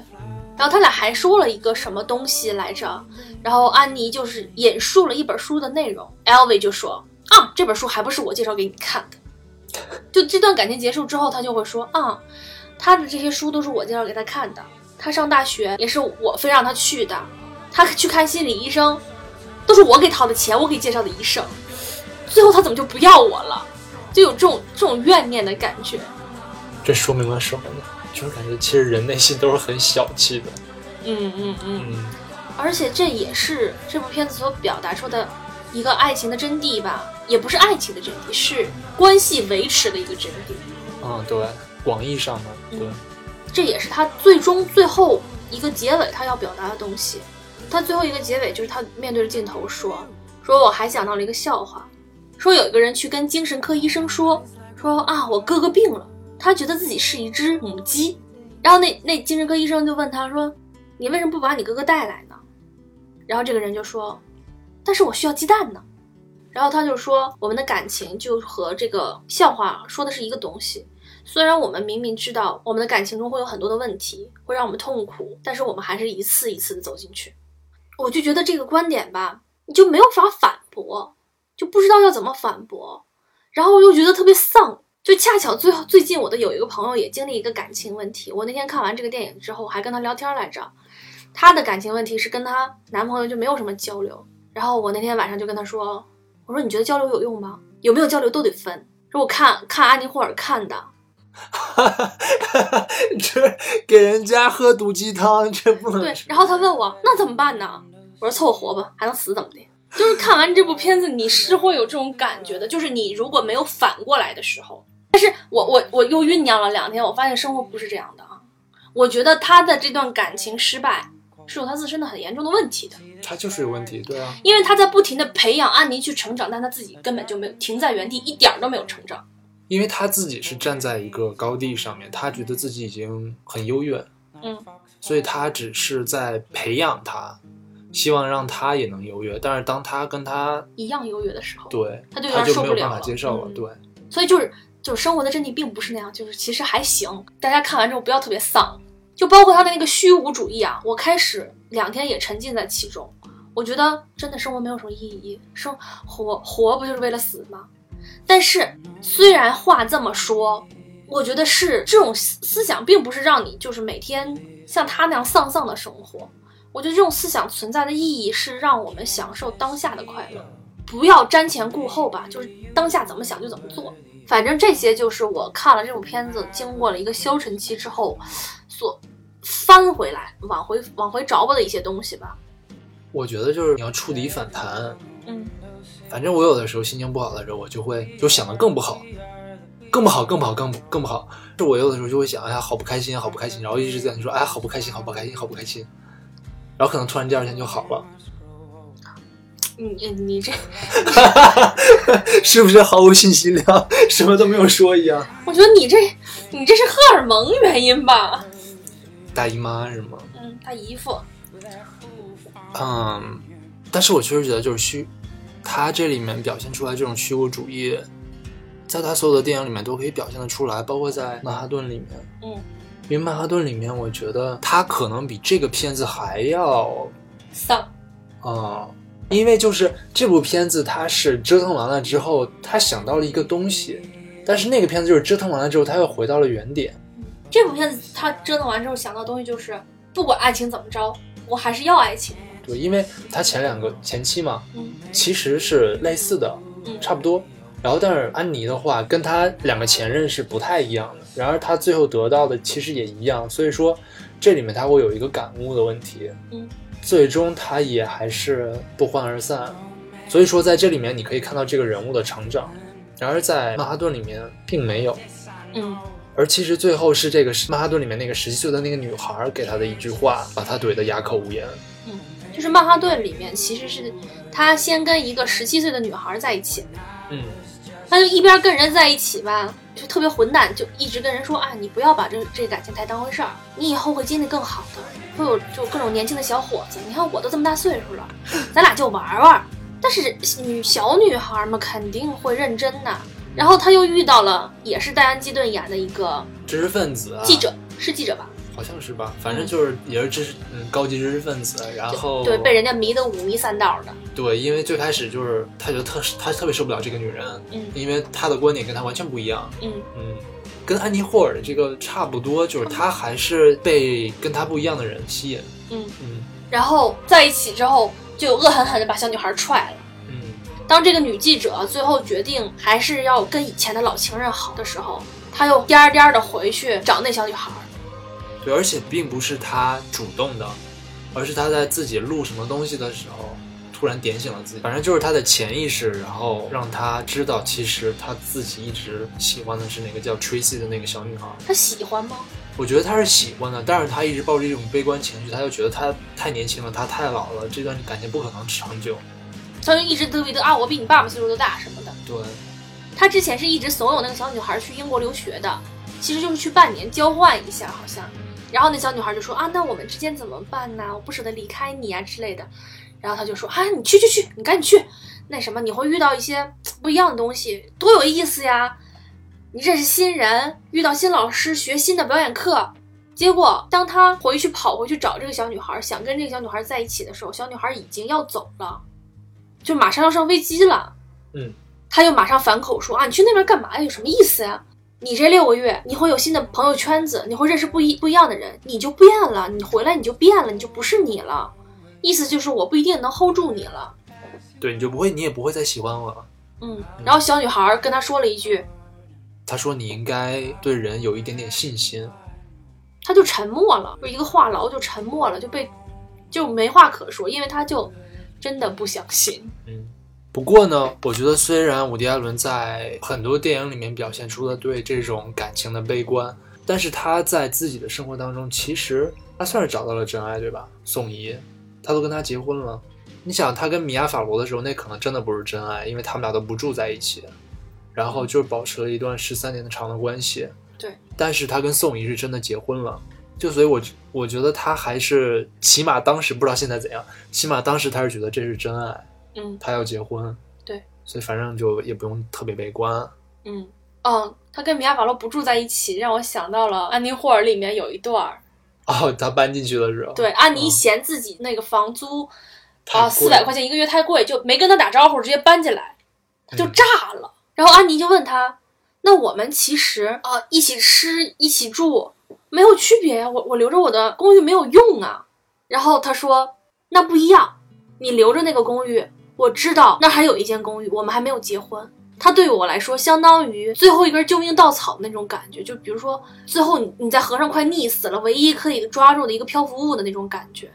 然后他俩还说了一个什么东西来着？然后安妮就是引述了一本书的内容，LV 就说啊，这本书还不是我介绍给你看的。就这段感情结束之后，他就会说啊，他的这些书都是我介绍给他看的。他上大学也是我非让他去的，他去看心理医生，都是我给掏的钱，我给介绍的医生。最后他怎么就不要我了？就有这种这种怨念的感觉。这说明了什么呢？就是感觉其实人内心都是很小气的。嗯嗯嗯。嗯，而且这也是这部片子所表达出的一个爱情的真谛吧，也不是爱情的真谛，是关系维持的一个真谛。嗯，对，广义上的对。这也是他最终最后一个结尾他要表达的东西。他最后一个结尾就是他面对着镜头说：“说我还想到了一个笑话，说有一个人去跟精神科医生说说啊，我哥哥病了，他觉得自己是一只母鸡，然后那那精神科医生就问他说，你为什么不把你哥哥带来呢？然后这个人就说，但是我需要鸡蛋呢。然后他就说，我们的感情就和这个笑话说的是一个东西。虽然我们明明知道我们的感情中会有很多的问题，会让我们痛苦，但是我们还是一次一次的走进去。我就觉得这个观点吧，你就没有法反驳，就不知道要怎么反驳，然后我又觉得特别丧。就恰巧最后最近我的有一个朋友也经历一个感情问题，我那天看完这个电影之后还跟他聊天来着，她的感情问题是跟她男朋友就没有什么交流。然后我那天晚上就跟他说，我说你觉得交流有用吗？有没有交流都得分。说我看看安妮霍尔看的。哈哈哈！这给人家喝毒鸡汤，这不能对。然后他问我那怎么办呢？我说凑合活吧，还能死怎么的？就是看完这部片子，你是会有这种感觉的。就是你如果没有反过来的时候，但是我我我又酝酿了两天，我发现生活不是这样的啊。我觉得他的这段感情失败是有他自身的很严重的问题的。他就是有问题，对啊。因为他在不停的培养安妮去成长，但他自己根本就没有停在原地，一点都没有成长。因为他自己是站在一个高地上面，他觉得自己已经很优越，嗯，所以他只是在培养他，希望让他也能优越。但是当他跟他一样优越的时候，对，他就他就没有受不了办法接受了，对。所以就是就是生活的真谛并不是那样，就是其实还行。大家看完之后不要特别丧，就包括他的那个虚无主义啊，我开始两天也沉浸在其中。我觉得真的生活没有什么意义，生活活不就是为了死吗？但是，虽然话这么说，我觉得是这种思思想，并不是让你就是每天像他那样丧丧的生活。我觉得这种思想存在的意义是让我们享受当下的快乐，不要瞻前顾后吧，就是当下怎么想就怎么做。反正这些就是我看了这部片子，经过了一个消沉期之后，所翻回来、往回往回找吧的一些东西吧。我觉得就是你要触底反弹，嗯。反正我有的时候心情不好的时候，我就会就想的更不好，更不好，更不好，更不更不好。就我有的时候就会想，哎呀，好不开心，好不开心，然后一直在说，哎，好不开心，好不开心，好不开心。然后可能突然第二天就好了。你你这 是不是毫无信息量，什么都没有说一样？我觉得你这你这是荷尔蒙原因吧？大姨妈是吗？嗯，大姨夫。嗯，但是我确实觉得就是虚。他这里面表现出来这种虚无主义，在他所有的电影里面都可以表现得出来，包括在曼哈顿里面。嗯，因为曼哈顿里面，我觉得他可能比这个片子还要丧啊，因为就是这部片子他是折腾完了之后，他想到了一个东西，但是那个片子就是折腾完了之后，他又回到了原点。这部片子他折腾完之后想到的东西就是，不管爱情怎么着，我还是要爱情。对，因为他前两个前妻嘛，嗯，其实是类似的，嗯，差不多。然后，但是安妮的话跟他两个前任是不太一样的。然而，他最后得到的其实也一样。所以说，这里面他会有一个感悟的问题，嗯，最终他也还是不欢而散。所以说，在这里面你可以看到这个人物的成长。然而，在曼哈顿里面并没有，嗯，而其实最后是这个曼哈顿里面那个十七岁的那个女孩给他的一句话，把他怼得哑口无言。就是曼哈顿里面，其实是他先跟一个十七岁的女孩在一起，嗯，他就一边跟人在一起吧，就特别混蛋，就一直跟人说啊，你不要把这这感情太当回事儿，你以后会经历更好的，会有就各种年轻的小伙子，你看我都这么大岁数了，咱俩就玩玩，但是女小女孩嘛，肯定会认真的。然后他又遇到了，也是戴安·基顿演的一个知识分子啊，记者，是记者吧？好像是吧，反正就是也是知识嗯高级知识分子，然后对被人家迷得五迷三道的。对，因为最开始就是他觉得特他特别受不了这个女人，嗯因为他的观点跟他完全不一样，嗯嗯，跟安妮霍尔的这个差不多，就是他还是被跟他不一样的人吸引，嗯，嗯然后在一起之后，就恶狠狠地把小女孩踹了。嗯，当这个女记者最后决定还是要跟以前的老情人好的时候，她又颠儿颠儿的回去找那小女孩。对，而且并不是他主动的，而是他在自己录什么东西的时候，突然点醒了自己。反正就是他的潜意识，然后让他知道，其实他自己一直喜欢的是那个叫 Tracy 的那个小女孩。他喜欢吗？我觉得他是喜欢的，但是他一直抱着一种悲观情绪，他就觉得他太年轻了，他太老了，这段感情不可能长久。他就一直嘚逼嘚啊，我比你爸爸岁数都大什么的。对，他之前是一直怂恿那个小女孩去英国留学的，其实就是去半年交换一下，好像。然后那小女孩就说啊，那我们之间怎么办呢？我不舍得离开你啊之类的。然后他就说啊，你去去去，你赶紧去。那什么，你会遇到一些不一样的东西，多有意思呀！你认识新人，遇到新老师，学新的表演课。结果当他回去跑回去找这个小女孩，想跟这个小女孩在一起的时候，小女孩已经要走了，就马上要上飞机了。嗯，他又马上反口说啊，你去那边干嘛呀？有什么意思呀？你这六个月，你会有新的朋友圈子，你会认识不一不一样的人，你就变了，你回来你就变了，你就不是你了。意思就是我不一定能 hold 住你了。对，你就不会，你也不会再喜欢我了。嗯，然后小女孩跟他说了一句，他说你应该对人有一点点信心。他就沉默了，就一个话痨就沉默了，就被就没话可说，因为他就真的不相信。嗯，不过呢，我觉得虽然伍迪·艾伦在很多电影里面表现出了对这种感情的悲观，但是他在自己的生活当中，其实他算是找到了真爱，对吧？宋怡，他都跟他结婚了。你想，他跟米娅·法罗的时候，那可能真的不是真爱，因为他们俩都不住在一起，然后就是保持了一段十三年的长的关系。对，但是他跟宋怡是真的结婚了，就所以我，我觉得他还是起码当时不知道现在怎样，起码当时他是觉得这是真爱。嗯他要结婚，对，所以反正就也不用特别悲观。嗯嗯，他跟米娅·法洛不住在一起，让我想到了《安妮霍尔》里面有一段儿，哦，他搬进去的时候，对，安妮嗯嫌自己那个房租太啊四百块钱一个月太贵，就没跟他打招呼，直接搬进来，他就嗯炸了。然后安妮就问他：“那我们其实啊、一起吃一起住没有区别呀，我我留着我的公寓没有用啊。”然后他说：“那不一样，你留着那个公寓，我知道那还有一间公寓，我们还没有结婚。”它对于我来说，相当于最后一根救命稻草那种感觉，就比如说最后你你在河上快溺死了，唯一可以抓住的一个漂浮物的那种感觉。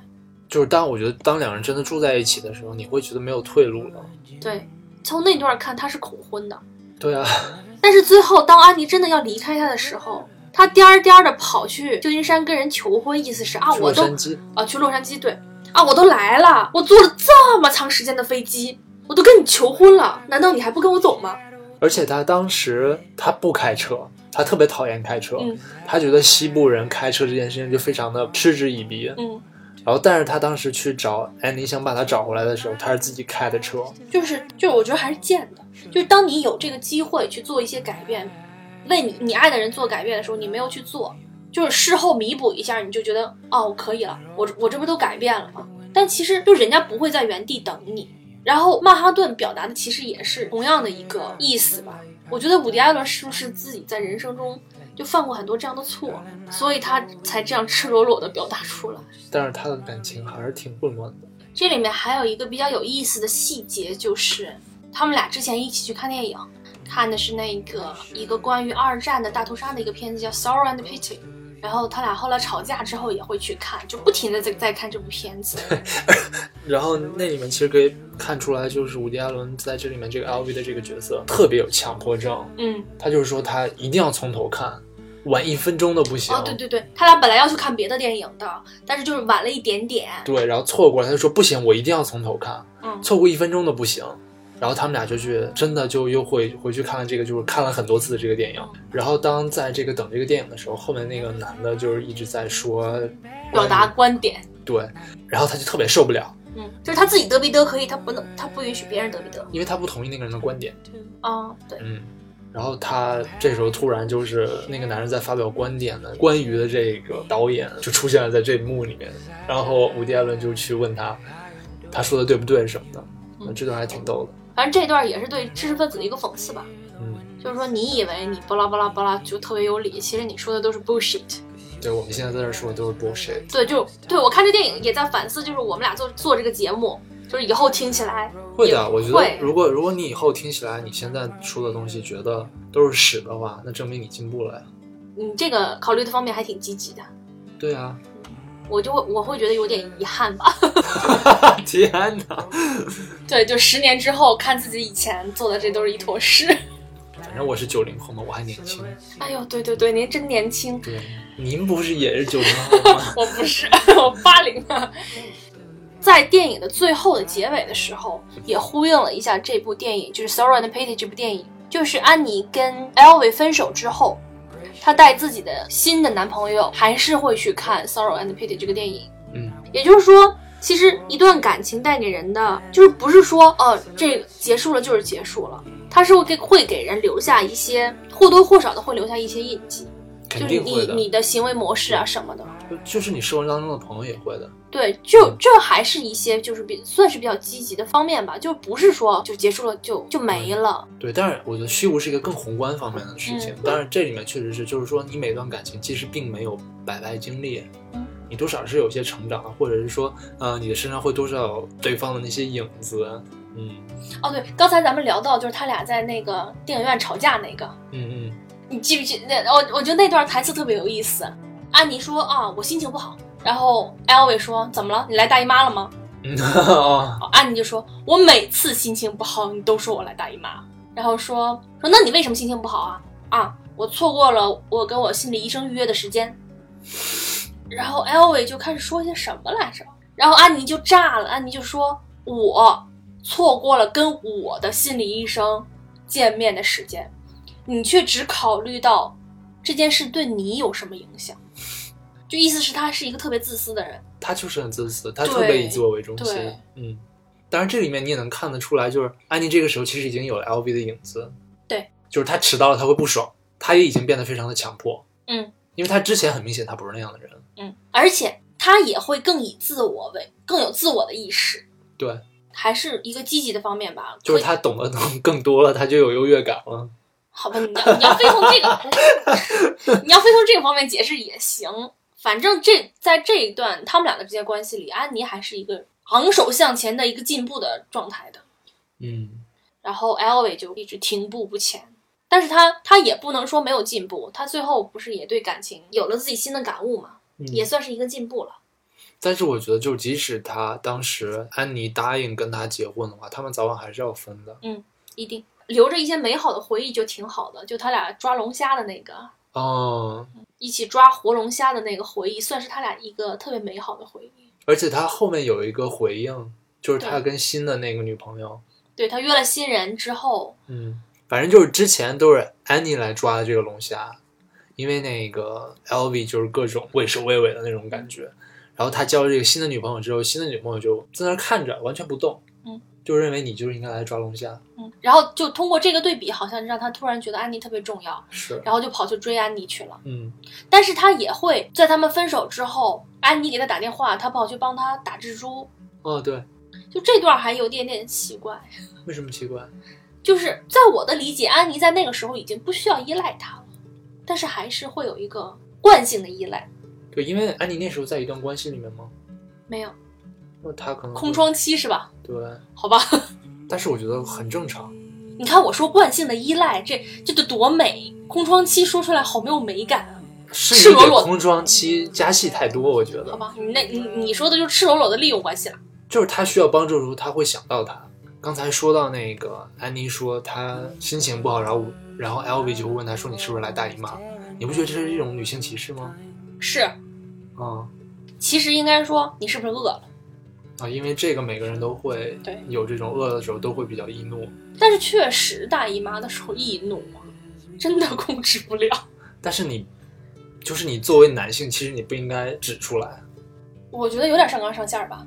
就是当我觉得当两人真的住在一起的时候，你会觉得没有退路了。对，从那段看他是恐婚的，对啊，但是最后当安妮真的要离开他的时候，他颠儿颠儿的跑去旧金山跟人求婚，意思是啊，我都啊去洛杉矶，对啊，我都来了，我坐了这么长时间的飞机，我都跟你求婚了，难道你还不跟我走吗？而且他当时他不开车，他特别讨厌开车，嗯他觉得西部人开车这件事情就非常的嗤之以鼻。嗯，然后，但是他当时去找安妮，想把他找回来的时候，他是自己开的车。就是就是，我觉得还是贱的，就是当你有这个机会去做一些改变，为你你爱的人做改变的时候，你没有去做，就是事后弥补一下，你就觉得哦，我可以了，我我这不都改变了吗？但其实就人家不会在原地等你。然后曼哈顿表达的其实也是同样的一个意思吧。我觉得伍迪·艾伦是不是自己在人生中就犯过很多这样的错，所以他才这样赤裸裸的表达出来。但是他的感情还是挺混乱的。这里面还有一个比较有意思的细节，就是他们俩之前一起去看电影，看的是那个一个关于二战的大屠杀的一个片子，叫《Sorrow and Pity》。然后他俩后来吵架之后也会去看，就不停的在在看这部片子。对然后那里面其实可以看出来，就是伍迪·艾伦在这里面这个 LV 的这个角色特别有强迫症，嗯，他就是说他一定要从头看，晚一分钟都不行。哦，对对对，他俩本来要去看别的电影的，但是就是晚了一点点。对然后错过了，他就说不行，我一定要从头看，嗯错过一分钟都不行。然后他们俩就去，真的就又回回去看了这个，就是看了很多次的这个电影。然后当在这个等这个电影的时候，后面那个男的就是一直在说表达观点，对，然后他就特别受不了，嗯，就是他自己得必得可以，他不能，他不允许别人得必得。因为他不同意那个人的观点。啊，对，嗯，然后他这时候突然就是那个男人在发表观点的，关于的这个导演就出现了在这一幕里面，然后伍迪·艾伦就去问他，他说的对不对什么的，嗯这段还挺逗的。反正这段也是对知识分子的一个讽刺吧。嗯，就是说，你以为你巴拉巴拉巴拉就特别有理，其实你说的都是 bullshit。对，我们现在在这说的都是 bullshit。对，就对我看这电影也在反思，就是我们俩做做这个节目，就是以后听起来 会的，我觉会得如果如果你以后听起来你现在说的东西觉得都是屎的话，那证明你进步了呀。你这个考虑的方面还挺积极的。对啊，我就会我会觉得有点遗憾吧。天哪！对，就十年之后看自己以前做的这都是一坨屎。反正我是九零后嘛，我还年轻。哎呦，对对对，您真年轻。对，您不是也是九零后吗？我不是，我八零的。在电影的最后的结尾的时候，也呼应了一下这部电影，就是《Sorrow and Pity》这部电影，就是安妮跟 Elvis 分手之后，她带自己的新的男朋友还是会去看《Sorrow and Pity》这个电影。嗯，也就是说，其实一段感情带给人的，就是不是说哦，这结束了就是结束了，它是会给会给人留下一些或多或少的会留下一些印记，就是你。你的行为模式啊什么的。就就是你生活当中的朋友也会的。对，就这还是一些就是比算是比较积极的方面吧，就不是说就结束了就就没了。对，但是我觉得虚无是一个更宏观方面的事情。嗯当然，这里面确实是，就是说你每段感情其实并没有白白经历，嗯你多少是有些成长的，或者是说，呃，你的身上会多少有对方的那些影子。嗯哦，对，刚才咱们聊到就是他俩在那个电影院吵架那个，嗯嗯，你记不记那？我我觉得那段台词特别有意思。安妮说啊，我心情不好。然后 Elvis 说怎么了？你来大姨妈了吗？安妮就说，我每次心情不好，你都说我来大姨妈。然后说说那你为什么心情不好啊？啊，我错过了我跟我心理医生预约的时间。然后 Elvis 就开始说些什么来着？然后安妮就炸了，安妮就说：“我错过了跟我的心理医生见面的时间，你却只考虑到这件事对你有什么影响。”就意思是他是一个特别自私的人。他就是很自私，他特别以自我为中心。嗯，当然这里面你也能看得出来，就是安妮这个时候其实已经有了 LV 的影子。对，就是他迟到了他会不爽，他也已经变得非常的强迫。嗯因为他之前很明显他不是那样的人。嗯，而且他也会更以自我为更有自我的意识，对，还是一个积极的方面吧。就是他懂得更更多了，他就有优越感了。好吧，你要你要非从这个，你要非从这个方面解释也行。反正这在这一段他们俩的之间关系里，安妮还是一个昂首向前的一个进步的状态的，嗯，然后 Elvis 就一直停步不前。但是他他也不能说没有进步，他最后不是也对感情有了自己新的感悟嘛，嗯也算是一个进步了。但是我觉得，就即使他当时安妮答应跟他结婚的话，他们早晚还是要分的。嗯一定留着一些美好的回忆就挺好的。就他俩抓龙虾的那个，哦，一起抓活龙虾的那个回忆，算是他俩一个特别美好的回忆。而且他后面有一个回应，就是他跟新的那个女朋友，对他约了新人之后，嗯，反正就是之前都是安妮来抓的这个龙虾，因为那个 LV 就是各种畏首畏尾的那种感觉。然后他交了这个新的女朋友之后，新的女朋友就在那儿看着，完全不动，嗯，就认为你就是应该来抓龙虾，嗯，然后就通过这个对比，好像让他突然觉得安妮特别重要，是，然后就跑去追安妮去了。嗯，但是他也会在他们分手之后，安妮给他打电话，他跑去帮他打蜘蛛，哦，对，就这段还有点点奇怪。为什么奇怪？就是在我的理解，安妮在那个时候已经不需要依赖他了，但是还是会有一个惯性的依赖。对，因为安妮那时候在一段关系里面吗？没有那他可能空窗期是吧？对，好吧，但是我觉得很正常。你看我说惯性的依赖，这这得多美！空窗期说出来好没有美感啊，是你给赤裸裸空窗期加戏太多，我觉得。好吧？你那你你说的就是赤裸裸的利用关系了。就是他需要帮助的时候，他会想到他。刚才说到那个安妮说她心情不好，然后然后 LV 就会问她说你是不是来大姨妈？你不觉得这是一种女性歧视吗？是，啊、其实应该说你是不是饿了？啊，因为这个每个人都会对有这种饿的时候都会比较易怒，但是确实大姨妈的时候易怒啊，真的控制不了。但是你就是你作为男性，其实你不应该指出来。我觉得有点上纲上线吧。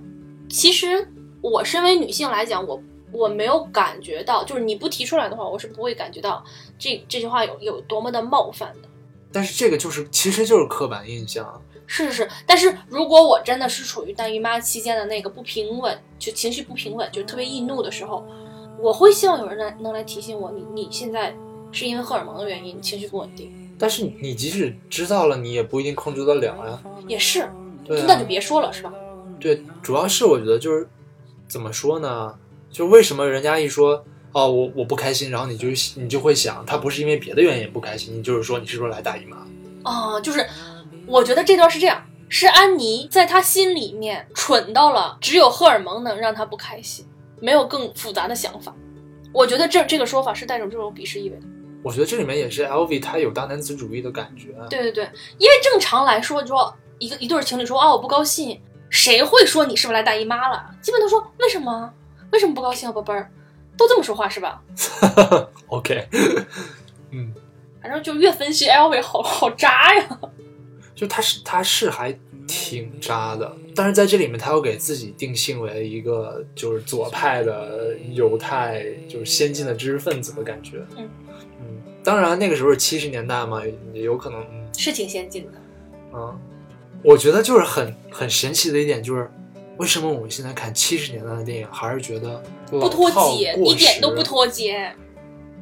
其实我身为女性来讲，我我没有感觉到，就是你不提出来的话，我是不会感觉到这这句话有有多么的冒犯的。但是这个就是其实就是刻板印象，是是是，但是如果我真的是处于大姨妈期间的那个不平稳，就情绪不平稳，就特别易怒的时候，我会希望有人来能来提醒我，你你现在是因为荷尔蒙的原因，你情绪不稳定，但是你即使知道了，你也不一定控制得了呀。也是，那就别说了，是吧？对，主要是我觉得就是怎么说呢？就为什么人家一说哦我我不开心，然后你就你就会想他不是因为别的原因不开心，你就是说你是不是来大姨妈？哦、就是我觉得这段是这样，是安妮在她心里面蠢到了只有荷尔蒙能让她不开心，没有更复杂的想法。我觉得这这个说法是带着这种鄙视意味的。我觉得这里面也是 LV 他有大男子主义的感觉。对对对，因为正常来说，你说一个一对儿情侣说啊我不高兴，谁会说你是不是来大姨妈了？基本都说为什么？为什么不高兴啊，宝贝儿？都这么说话是吧？OK，嗯，反正就越分析 LV 好好渣呀。就他是他是还挺渣的，但是在这里面他又给自己定性为一个就是左派的犹太，就是先进的知识分子的感觉。嗯嗯，当然那个时候是七十年代嘛，也有可能嗯是挺先进的。嗯，我觉得就是很很神奇的一点就是。为什么我们现在看七十年代的电影，还是觉得不脱节，一点都不脱节。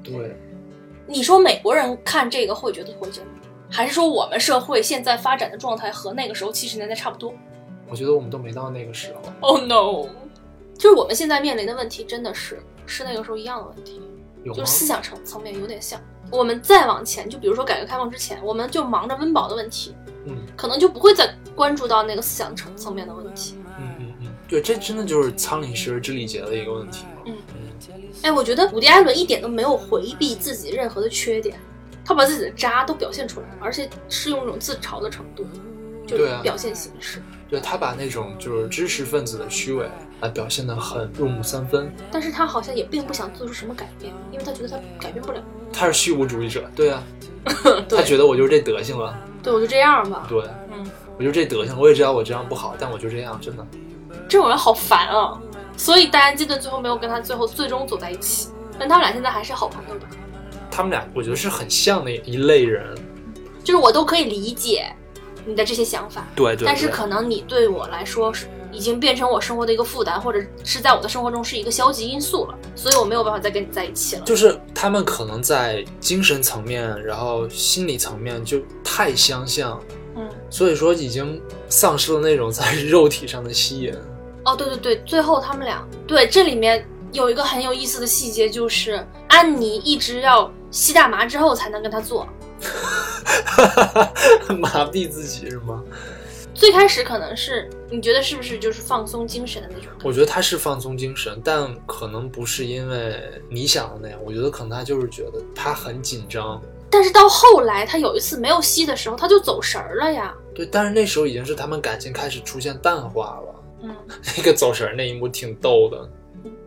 对，你说美国人看这个会觉得脱节吗？还是说我们社会现在发展的状态和那个时候七十年代差不多我觉得我们都没到那个时候。？Oh no！就是我们现在面临的问题，真的是是那个时候一样的问题，有就是？思想层层面有点像。我们再往前，就比如说改革开放之前，我们就忙着温饱的问题，嗯可能就不会再关注到那个思想层层面的问题。嗯嗯嗯，对，这真的就是仓廪实而知礼节的一个问题。嗯嗯哎，我觉得伍迪·艾伦一点都没有回避自己任何的缺点，他把自己的渣都表现出来了，而且是用一种自嘲的程度，就表现形式。对他把那种就是知识分子的虚伪啊表现得很入木三分。但是他好像也并不想做出什么改变，因为他觉得他改变不了。他是虚无主义者，对啊，对他觉得我就是这德行了，对，我就这样吧。对嗯，我就这德行，我也知道我这样不好，但我就这样，真的。这种人好烦啊！所以戴安基顿最后没有跟他最后最终走在一起，但他们俩现在还是好朋友的。他们俩我觉得是很像的一类人，就是我都可以理解你的这些想法，对对但是可能你对我来说是已经变成我生活的一个负担，或者是在我的生活中是一个消极因素了，所以我没有办法再跟你在一起了。就是他们可能在精神层面，然后心理层面就太相像，嗯，所以说已经丧失了那种在肉体上的吸引。哦，对对对，最后他们俩对这里面有一个很有意思的细节，就是安妮一直要吸大麻之后才能跟他做。麻痹自己是吗？最开始可能是你觉得是不是就是放松精神的那种？我觉得他是放松精神，但可能不是因为你想的那样。我觉得可能他就是觉得他很紧张。但是到后来，他有一次没有吸的时候，他就走神儿了呀。对，但是那时候已经是他们感情开始出现淡化了。嗯，那个走神儿那一幕挺逗的。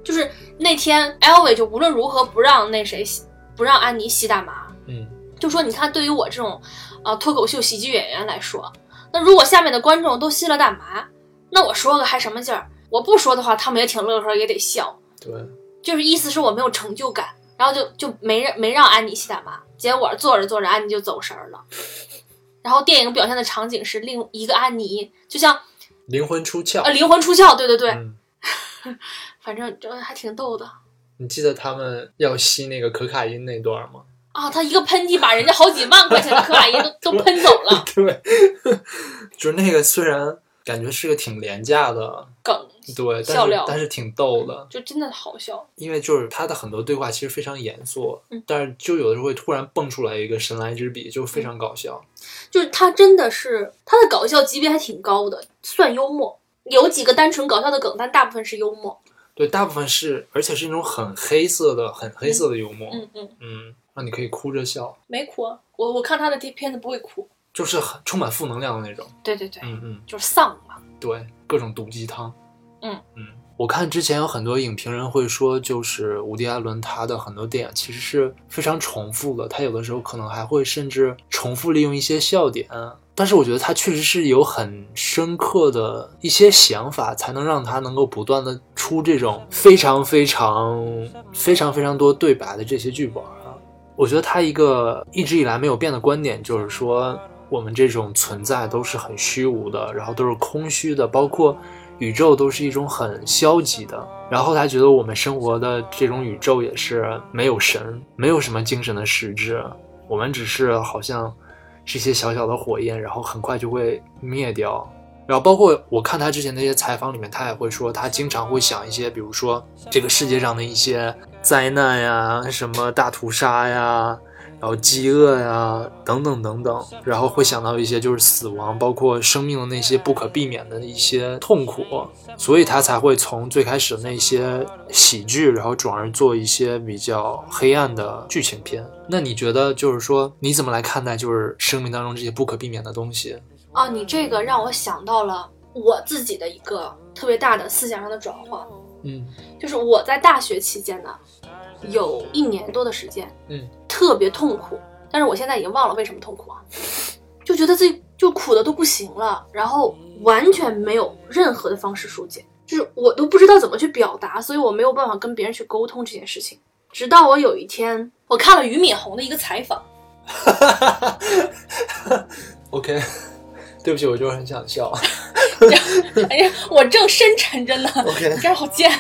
就是那天 Elvi 就无论如何不让那谁吸不让安妮吸大麻，嗯，就说你看，对于我这种啊、脱口秀喜剧演员来说，那如果下面的观众都吸了大麻，那我说个还什么劲儿？我不说的话，他们也挺乐呵，也得笑。对，就是意思是我没有成就感，然后就就没让没让安妮吸大麻，结果做着做着安妮就走神儿了。然后电影表现的场景是另一个安妮，就像灵魂出窍。呃灵魂出窍，对对对，嗯，反正就还挺逗的你记得他们要吸那个可卡因那段吗？啊。他一个喷嚏把人家好几万块钱的可卡因都 都喷走了，对，就是那个虽然感觉是个挺廉价的，梗对，但是但是挺逗的，就真的好笑。因为就是他的很多对话其实非常严肃，嗯但是就有的时候会突然蹦出来一个神来之笔，就非常搞笑。就是他真的是他的搞笑级别还挺高的，算幽默。有几个单纯搞笑的梗，但大部分是幽默。对，大部分是，而且是那种很黑色的、很黑色的幽默，嗯嗯，嗯，让你可以哭着笑，没哭啊，我我看他的片子不会哭。就是很充满负能量的那种。对对对，嗯嗯，就是丧嘛。对，各种毒鸡汤。嗯嗯，我看之前有很多影评人会说，就是伍迪·艾伦他的很多电影其实是非常重复的，他有的时候可能还会甚至重复利用一些笑点但是我觉得他确实是有很深刻的一些想法，才能让他能够不断的出这种非常非常非常非常多对白的这些剧本啊。我觉得他一个一直以来没有变的观点就是说，我们这种存在都是很虚无的，然后都是空虚的，包括宇宙都是一种很消极的。然后他觉得我们生活的这种宇宙也是没有神，没有什么精神的实质，我们只是好像。是一些小小的火焰，然后很快就会灭掉。然后包括我看他之前那些采访里面，他也会说，他经常会想一些，比如说这个世界上的一些灾难呀，什么大屠杀呀。然后饥饿呀，等等等等，然后会想到一些就是死亡，包括生命的那些不可避免的一些痛苦，所以他才会从最开始的那些喜剧，然后转而做一些比较黑暗的剧情片。那你觉得就是说你怎么来看待就是生命当中这些不可避免的东西？啊，你这个让我想到了我自己的一个特别大的思想上的转换。嗯，就是我在大学期间呢。有一年多的时间，嗯，特别痛苦，但是我现在已经忘了为什么痛苦啊，就觉得自己就苦的都不行了，然后完全没有任何的方式疏解，就是我都不知道怎么去表达，所以我没有办法跟别人去沟通这件事情。直到我有一天，我看了俞敏洪的一个采访，OK，对不起，我就是很想笑。哎呀，我正深沉着呢。OK，你这好贱。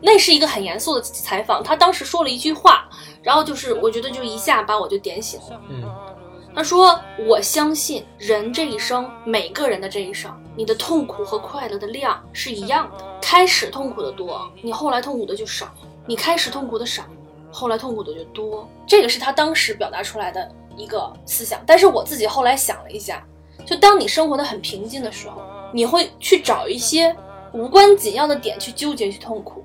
那是一个很严肃的采访，他当时说了一句话，然后就是我觉得就一下把我就点醒了。嗯，他说：“我相信人这一生，每个人的这一生，你的痛苦和快乐的量是一样的。开始痛苦的多，你后来痛苦的就少；你开始痛苦的少，后来痛苦的就多。”这个是他当时表达出来的一个思想。但是我自己后来想了一下，就当你生活的很平静的时候，你会去找一些无关紧要的点去纠结去痛苦。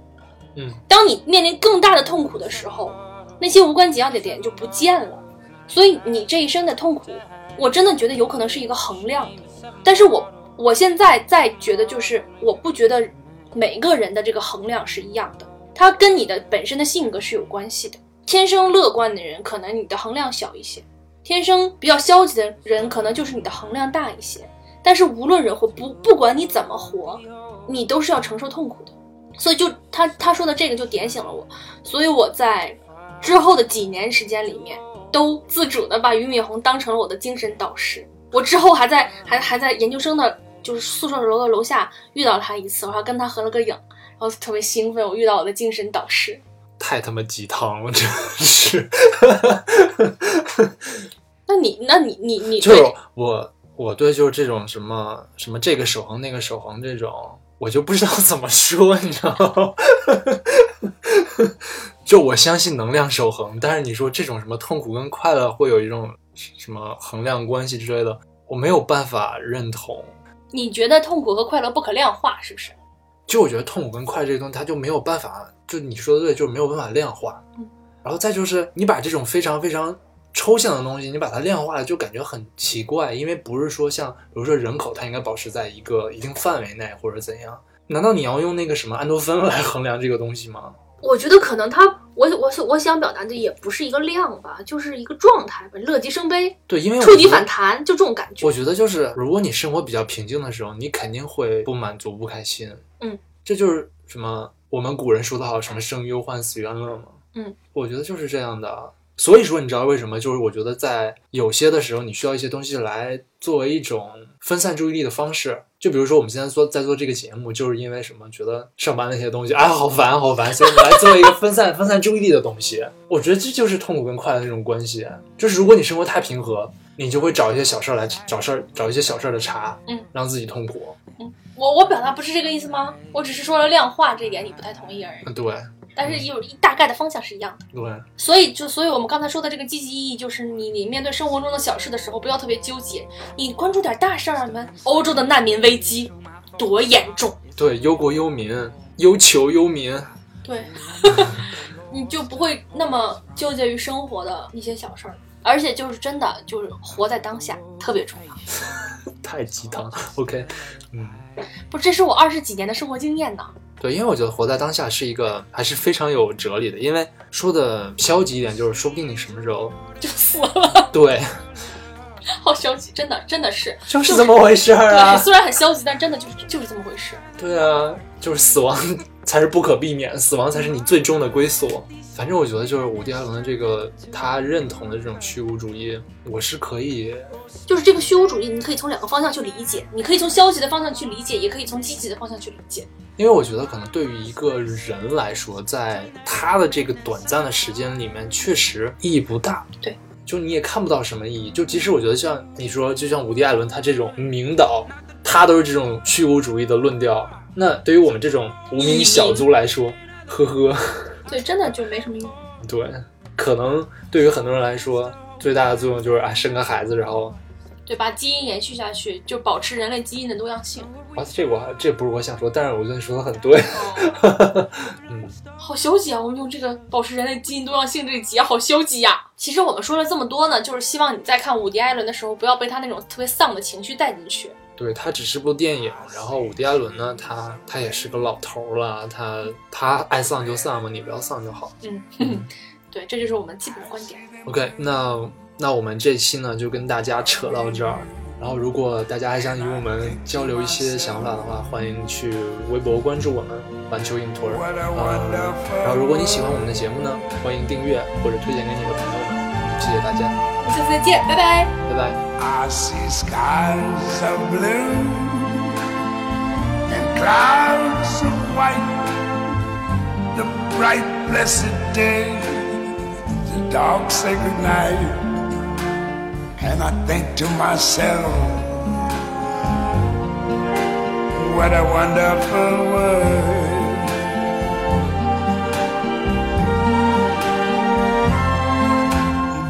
嗯，当你面临更大的痛苦的时候，那些无关紧要的点就不见了。所以你这一生的痛苦，我真的觉得有可能是一个衡量的。但是我我现在在觉得，就是我不觉得每个人的这个衡量是一样的，它跟你的本身的性格是有关系的。天生乐观的人，可能你的衡量小一些；天生比较消极的人，可能就是你的衡量大一些。但是无论如何，不不管你怎么活，你都是要承受痛苦的。所以就他他说的这个就点醒了我，所以我在之后的几年时间里面，都自主的把俞敏洪当成了我的精神导师。我之后还在还还在研究生的，就是宿舍楼的楼下遇到了他一次，我还跟他合了个影，然后特别兴奋，我遇到我的精神导师。太他妈鸡汤了，真是。那你那你你你 就是我我对就是这种什么什么这个守恒那个守恒这种。我就不知道怎么说，你知道吗？就我相信能量守恒，但是你说这种什么痛苦跟快乐会有一种什么衡量关系之类的，我没有办法认同。你觉得痛苦和快乐不可量化，是不是？就我觉得痛苦跟快乐这个东西，它就没有办法，就你说的对，就是没有办法量化。嗯。然后再就是你把这种非常非常。抽象的东西，你把它量化了，就感觉很奇怪，因为不是说像，比如说人口，它应该保持在一个一定范围内，或者怎样？难道你要用那个什么安多芬来衡量这个东西吗？我觉得可能它，我我我想表达的也不是一个量吧，就是一个状态吧，乐极生悲，对，因为触底反弹，就这种感觉。我觉得就是，如果你生活比较平静的时候，你肯定会不满足、不开心。嗯，这就是什么？我们古人说的好，什么生于忧患，死于安乐嘛。嗯，我觉得就是这样的。所以说，你知道为什么？就是我觉得在有些的时候，你需要一些东西来作为一种分散注意力的方式。就比如说，我们现在做在做这个节目，就是因为什么？觉得上班那些东西哎，好烦，好烦，所以来做一个分散分散注意力的东西。我觉得这就是痛苦跟快乐那种关系。就是如果你生活太平和，你就会找一些小事儿来找事儿，找一些小事儿的茬，嗯，让自己痛苦。嗯，我我表达不是这个意思吗？我只是说了量化这一点，你不太同意而已。嗯，对。但是有一大概的方向是一样的，对。所以就所以我们刚才说的这个积极意义，就是你你面对生活中的小事的时候，不要特别纠结，你关注点大事儿。你们欧洲的难民危机多严重？对，忧国忧民，忧求忧民。对，你就不会那么纠结于生活的一些小事儿，而且就是真的就是活在当下特别重要。太鸡汤了，OK，嗯，不，这是我二十几年的生活经验呢。对，因为我觉得活在当下是一个还是非常有哲理的。因为说的消极一点，就是说不定你什么时候 就死了。对，好消极，真的真的是，就是这么回事儿对，啊。虽然很消极，但真的就是就是这么回事。对啊，就是死亡才是不可避免，死亡才是你最终的归宿。反正我觉得就是伍迪·艾伦的这个他认同的这种虚无主义，我是可以就是这个虚无主义，你可以从两个方向去理解，你可以从消极的方向去理解，也可以从积极的方向去理解。因为我觉得，可能对于一个人来说，在他的这个短暂的时间里面，确实意义不大。对，就你也看不到什么意义。就即使我觉得像你说，就像伍迪·艾伦他这种名导，他都是这种虚无主义的论调。那对于我们这种无名小卒来说，呵呵，对，真的就没什么用。对，可能对于很多人来说，最大的作用就是啊，生个孩子，然后对，把基因延续下去，就保持人类基因的多样性。啊，这我还这不是我想说，但是我觉得你说的很对。哦，嗯，好消极啊！我们用这个保持人类基因多样性这一集啊，好消极呀、其实我们说了这么多呢，就是希望你在看伍迪·艾伦的时候，不要被他那种特别丧的情绪带进去。对，它只是部电影，然后伍迪·艾伦呢，他他也是个老头儿了，他他爱丧就丧嘛，你不要丧就好。嗯，对，这就是我们基本的观点。OK，那那我们这期呢就跟大家扯到这儿。然后，如果大家还想与我们交流一些想法的话，欢迎去微博关注我们环球影屯儿。呃，然后，如果你喜欢我们的节目呢，欢迎订阅或者推荐给你的朋友们。谢谢大家，我们下次再见，拜拜。拜拜。 I see skies of blue and clouds of white. The bright, blessed day, the dark, sacred night. And I think to myself, what a wonderful world.